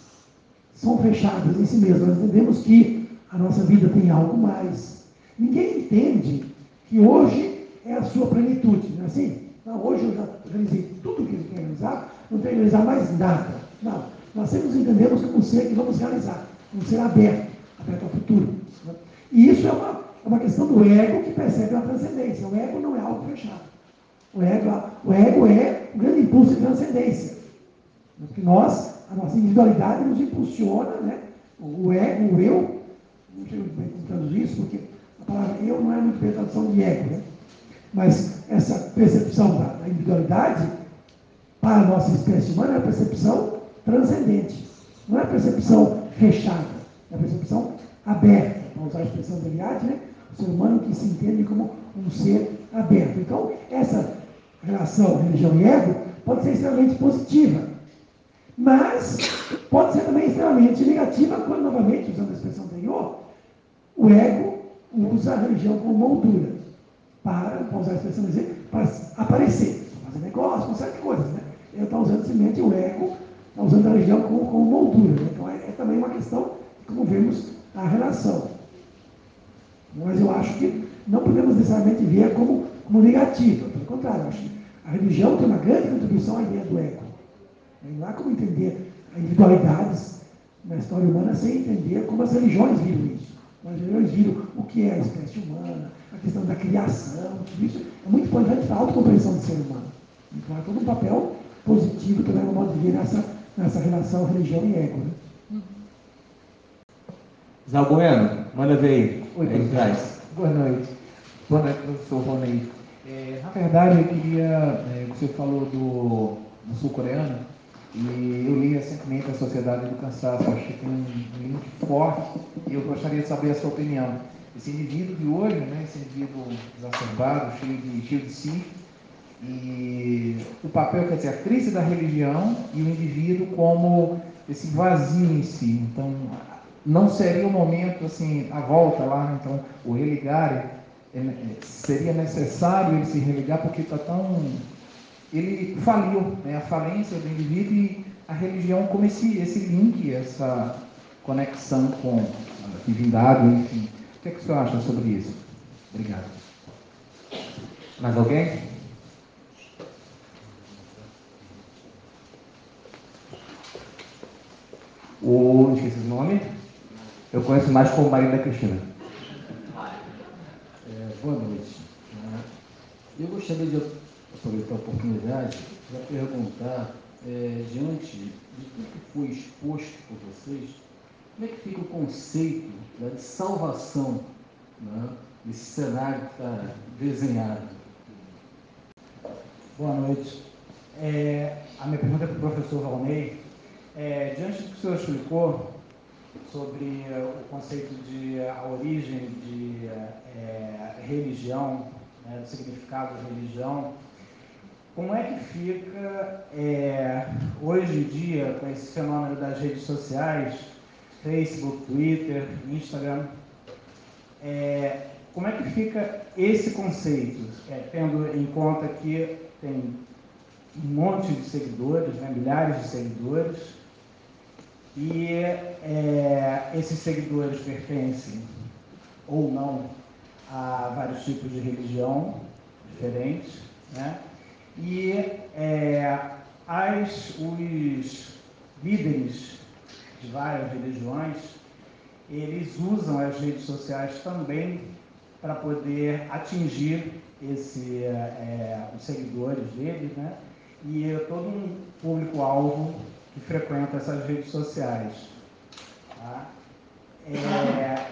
S3: são fechadas em si mesmas. Nós entendemos que a nossa vida tem algo mais. Ninguém entende que hoje é a sua plenitude, não é assim? Não, hoje eu já realizei tudo o que eu quero realizar, não tenho que realizar mais nada. Não. Nós sempre nos entendemos como um ser que vamos realizar, um ser aberto, aberto ao futuro. Né? E isso é uma, é uma questão do ego que percebe a transcendência. O ego não é algo fechado. O ego, o ego é um grande impulso de transcendência. Porque nós, a nossa individualidade nos impulsiona, né? O ego, o eu, não sei bem como traduzir isso, porque a palavra eu não é muito bem a tradução de ego, né? Mas essa percepção da, da individualidade, para a nossa espécie humana, é a percepção transcendente. Não é a percepção fechada, é a percepção aberta. para usar a expressão de Eliade, né? Ser humano que se entende como um ser aberto. Então, essa relação religião e ego pode ser extremamente positiva, mas pode ser também extremamente negativa quando, novamente, usando a expressão anterior, o ego usa a religião como moldura para, para usar a expressão dizer, para aparecer, fazer negócio, uma série de coisas. Né? Ele está usando simplesmente o ego, está usando a religião como, como moldura. Né? Então é, é, também uma questão como vemos a relação. Mas eu acho que não podemos necessariamente ver como, como negativa, pelo contrário, acho que a religião tem uma grande contribuição à ideia do ego. Não há como entender individualidades na história humana sem entender como as religiões viram isso. As religiões viram o que é a espécie humana, a questão da criação, tudo isso é muito importante para a autocompreensão do ser humano. Então há todo um papel positivo também no modo de ver nessa, nessa relação religião e ego. Né?
S2: Zé Bueno, manda ver aí.
S7: Oi, traz. Boa noite. Boa noite, professor Ronei. É, na verdade, eu queria. É, você falou do, do sul-coreano, e eu li recentemente A Sociedade do Cansaço. Acho que tem um link forte e eu gostaria de saber a sua opinião. Esse indivíduo de hoje, né, esse indivíduo exacerbado, cheio de, cheio de si, e o papel, quer dizer, a crise da religião e o indivíduo como esse vazio em si. Então, não seria o momento, assim, a volta lá, então, o religar, é, é, seria necessário ele se religar porque está tão. Ele faliu, né? a falência do indivíduo e a religião como esse, esse link, essa conexão com a divindade, enfim. O que, é que o senhor acha sobre isso? Obrigado.
S2: Mais alguém? O. esqueci o nome. Eu conheço mais como marido da Cristina.
S8: É, boa noite. Eu gostaria de aproveitar a oportunidade para perguntar, é, diante de tudo que foi exposto por vocês, como é que fica o conceito né, de salvação né, nesse cenário que está desenhado?
S9: Boa noite. É, a minha pergunta é para o professor Valnei. É, diante do que o senhor explicou sobre uh, o conceito de uh, a origem de uh, religião, né, do significado de religião, como é que fica hoje em dia com esse fenômeno das redes sociais, Facebook, Twitter, Instagram, como é que fica esse conceito, tendo em conta que tem um monte de seguidores, né, milhares de seguidores, e é, esses seguidores pertencem ou não a vários tipos de religião diferentes, né? E é, as, os líderes de várias religiões, eles usam as redes sociais também para poder atingir esse, é, os seguidores deles, né? E é todo um público-alvo que frequenta essas redes sociais. Tá? É,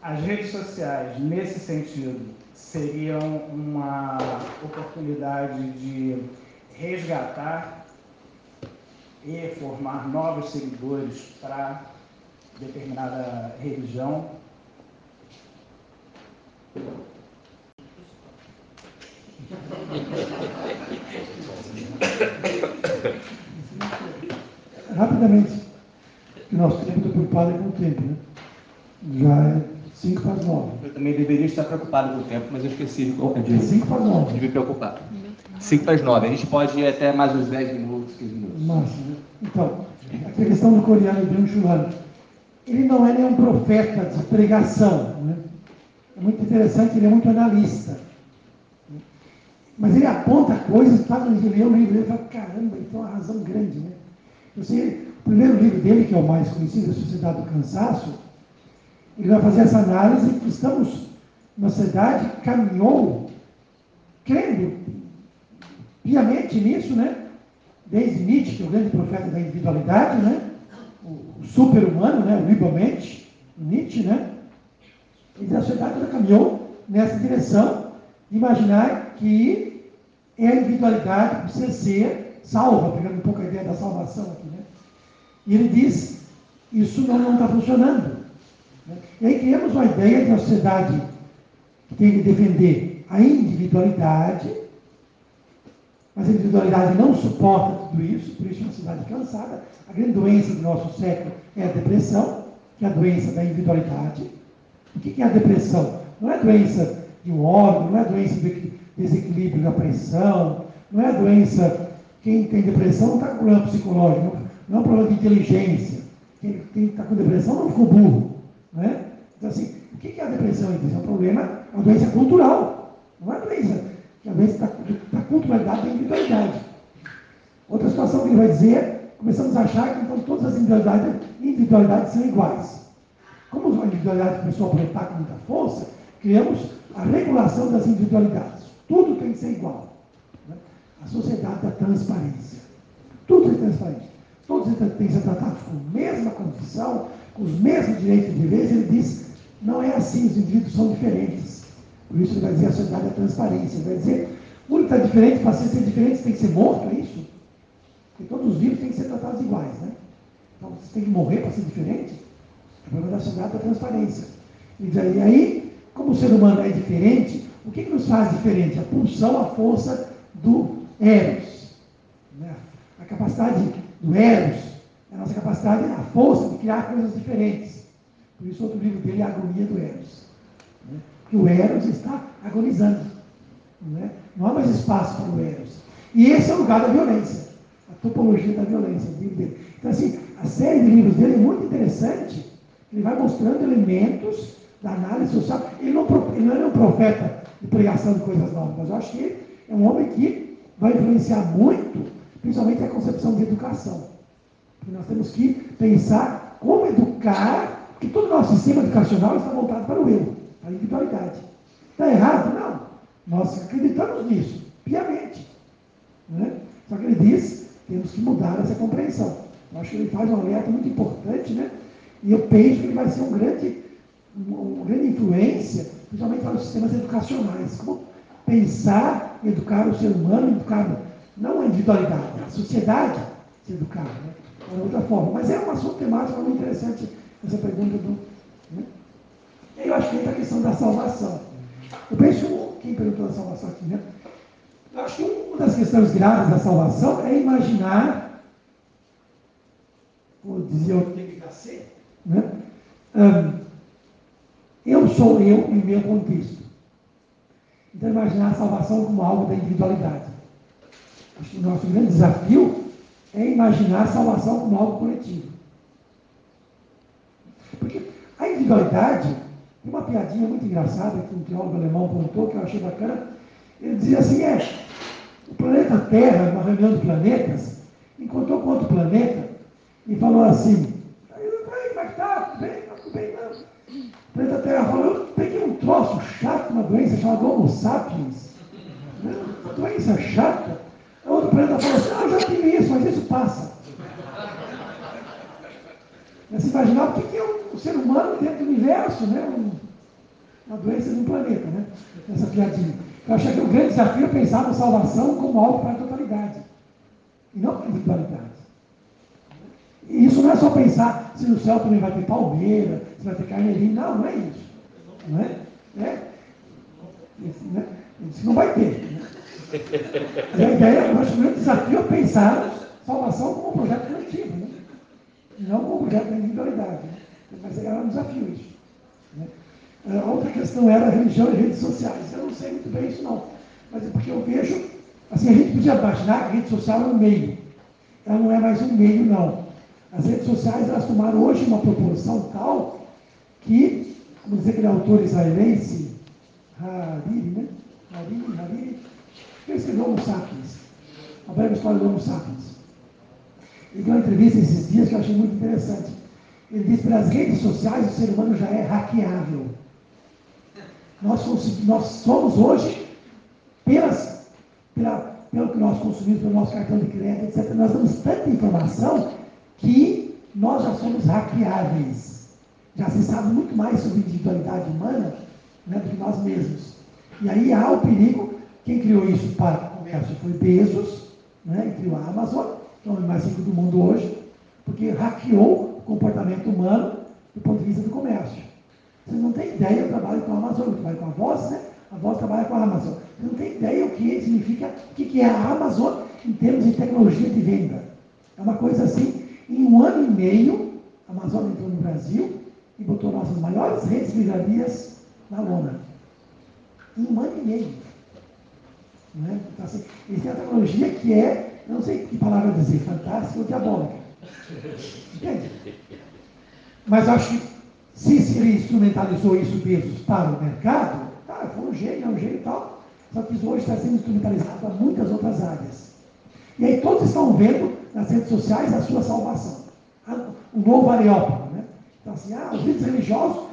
S9: as redes sociais, nesse sentido, seriam uma oportunidade de resgatar e formar novos seguidores para determinada religião.
S3: rapidamente, que nosso tempo está preocupado com o tempo, né? Já é 5 para as 9.
S2: Eu também deveria estar preocupado com o tempo, mas eu esqueci de,
S3: de, 5 para as 9.
S2: de me preocupar. 5 para as 9. A gente pode ir até mais uns 10 minutos, 15 minutos.
S3: Massa, né? Então, a questão do coreano Byung Chul Han. Ele não é nenhum profeta de pregação. Né? É muito interessante, ele é muito analista. Mas ele aponta coisas, faz um livro, o livro dele e fala, caramba, ele tem uma razão grande, né? Você, o primeiro livro dele, que é o mais conhecido, A Sociedade do Cansaço, ele vai fazer essa análise que estamos, na sociedade, caminhou crendo piamente nisso, né? Desde Nietzsche, que é o grande profeta da individualidade, né? O, super-humano, né? O Libamente, Nietzsche, né? E a sociedade já caminhou nessa direção de imaginar que é a individualidade que precisa ser salva, pegando um pouco a ideia da salvação aqui, né? E ele diz, isso não está funcionando. Né? E aí criamos uma ideia de uma sociedade que tem que defender a individualidade, mas a individualidade não suporta tudo isso, por isso é uma sociedade cansada. A grande doença do nosso século é a depressão, que é a doença da individualidade. O que é a depressão? Não é doença de um órgão, não é doença de desequilíbrio da pressão, não é doença. Quem tem depressão está com problema psicológico, não é um problema de inteligência. Quem está com depressão não ficou burro. Né? Então, assim, o que é a depressão? É um problema, é uma doença cultural. Não é doença, que a doença está tá culturalidade da individualidade. Outra situação que ele vai dizer, começamos a achar que então todas as individualidades, individualidades são iguais. Como a individualidade começou a brotar com muita força, criamos a regulação das individualidades. Tudo tem que ser igual. A sociedade da transparência. Tudo é transparente. Todos têm que ser tratados com a mesma condição, com os mesmos direitos e deveres. Ele diz, não é assim, os indivíduos são diferentes. Por isso ele vai dizer a sociedade da transparência. Ele vai dizer, o que está diferente, para ser, ser diferente, tem que ser morto, é isso? Porque todos os vivos têm que ser tratados iguais, né? Então, você tem que morrer para ser diferente? É problema da sociedade da transparência. E aí, como o ser humano é diferente, o que, que nos faz diferente? A pulsão, a força do Eros. Né? A capacidade do Eros é a nossa capacidade, a força de criar coisas diferentes. Por isso, outro livro dele é a agonia do Eros. Né? O Eros está agonizando. Né? Não há mais espaço para o Eros. E esse é o lugar da violência. A topologia da violência, o livro dele. Então, assim, a série de livros dele é muito interessante. Ele vai mostrando elementos da análise social. Ele não, ele não é um profeta de pregação de coisas novas, mas eu acho que ele é um homem que vai influenciar muito, principalmente a concepção de educação. Porque nós temos que pensar como educar, porque todo o nosso sistema educacional está voltado para o eu, para a individualidade. Está errado? Não. Nós acreditamos nisso, piamente. Né? Só que ele diz temos que mudar essa compreensão. Eu acho que ele faz um alerta muito importante, né? E eu penso que ele vai ser um grande uma grande influência, principalmente para os sistemas educacionais. Como pensar, educar o ser humano, educar não a individualidade, a sociedade se educar, né? outra forma. Mas é um assunto temático muito interessante essa pergunta do. Né? Eu acho que entra a questão da salvação. Eu penso, quem perguntou da salvação aqui, né? Eu acho que uma das questões graves da salvação é imaginar, como dizia o TKC, né? Um, eu sou eu em meu contexto. Então, imaginar a salvação como algo da individualidade. Acho que o nosso grande desafio é imaginar a salvação como algo coletivo. Porque a individualidade, tem uma piadinha muito engraçada que um teólogo alemão contou, que eu achei bacana. Ele dizia assim: é, o planeta Terra, numa reunião de planetas, encontrou com outro planeta e falou assim: como é que está? Tudo bem? Está tudo bem? Não. O planeta Terra falou, eu peguei um troço chato, doença chamada Homo sapiens. Né? Uma doença chata. O outro planeta falou assim, ah, eu já tive isso, mas isso passa. Você imaginar o que é o, ser humano dentro do universo, né? Um, uma doença de um planeta, né? Essa piadinha. Eu acho que o grande desafio é pensar na salvação como algo para a totalidade. E não para a individualidade. E isso não é só pensar se no céu também vai ter palmeira, se vai ter carneirinho. Não, não é isso. Não é? é. Isso, né? isso não vai ter. Né? a ideia, eu acho que o desafio é pensar salvação como um projeto coletivo, né? E não como um projeto da individualidade. Né? Mas era um desafio isso. Né? A outra questão era religião e redes sociais. Eu não sei muito bem isso não. Mas é porque eu vejo, assim, a gente podia imaginar que a rede social é um meio. Ela não é mais um meio, não. As redes sociais elas tomaram hoje uma proporção tal que, vamos dizer que ele é autor israelense, Hariri, né? Hariri, Hariri, ele escreveu Homo Sapiens, a breve história do Homo Sapiens. Ele deu uma entrevista esses dias que eu achei muito interessante. Ele disse pelas redes sociais o ser humano já é hackeável. Nós, nós somos hoje, pelas, pela, pelo que nós consumimos, pelo nosso cartão de crédito, etc., nós damos tanta informação que nós já somos hackeáveis. Já se sabe muito mais sobre individualidade humana né, do que nós mesmos. E aí há o perigo, quem criou isso para o comércio foi Bezos, né, criou a Amazon, que é o mais rico do mundo hoje, porque hackeou o comportamento humano do ponto de vista do comércio. Vocês não têm ideia, eu trabalho com a Amazon, eu trabalho com a Voz, né? A Voz trabalha com a Amazon. Vocês não têm ideia o que significa, o que é a Amazon em termos de tecnologia de venda. É uma coisa assim, em um ano e meio, a Amazon entrou no Brasil e botou nossas maiores redes de livrarias na lona. Em um ano e meio. Né? Então, assim, eles têm a tecnologia que é, não sei que palavra dizer, fantástica ou diabólica. Entende? Mas acho que se ele instrumentalizou isso mesmo para o mercado, tá, foi um gênio, é um gênio e tal. Só que isso hoje está sendo instrumentalizado para muitas outras áreas. E aí todos estão vendo nas redes sociais a sua salvação. O novo Areópago, né? Então assim, ah, os líderes religiosos,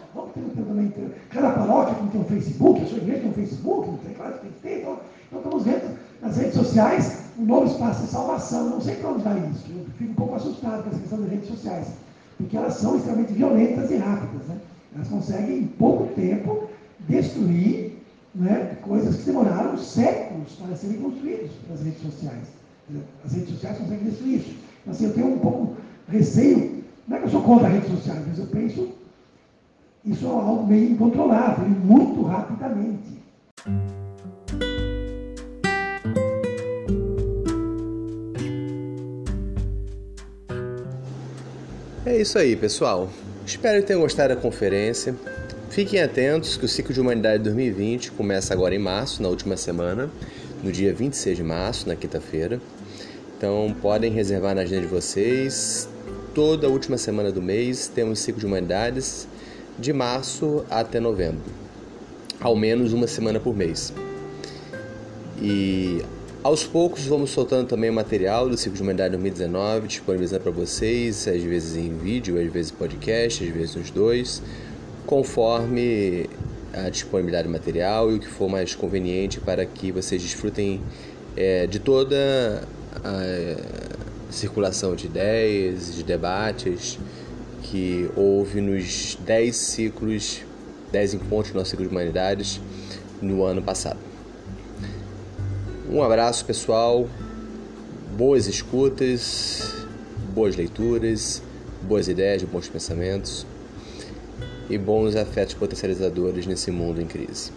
S3: cada paróquia tem um Facebook, a sua igreja tem um Facebook, não tem, claro que tem que ter. Então, então estamos vendo nas redes sociais um novo espaço de salvação. Não sei para onde vai isso. Eu fico um pouco assustado com essa questão das redes sociais porque elas são extremamente violentas e rápidas. Né? Elas conseguem, em pouco tempo, destruir né, coisas que demoraram séculos para serem construídas pelas redes sociais. As redes sociais conseguem destruir isso. Então, assim, eu tenho um pouco receio, não é que eu sou contra as redes sociais, mas eu penso isso é algo meio incontrolável, muito rapidamente.
S1: É isso aí, pessoal. Espero que tenham gostado da conferência. Fiquem atentos que o ciclo de humanidade 2020 começa agora em março, na última semana, no dia 26 de março, na quinta-feira. Então podem reservar na agenda de vocês. Toda a última semana do mês temos ciclo de humanidades de março até novembro. Ao menos uma semana por mês. E aos poucos vamos soltando também o material do Ciclo de Humanidade 2019, disponibilizando para vocês, às vezes em vídeo, às vezes podcast, às vezes os dois, conforme a disponibilidade do material e o que for mais conveniente para que vocês desfrutem é, de toda a circulação de ideias, de debates que houve nos 10 ciclos, 10 encontros do nosso ciclo de humanidades no ano passado. Um abraço, pessoal. Boas escutas, boas leituras, boas ideias, bons pensamentos e bons afetos potencializadores nesse mundo em crise.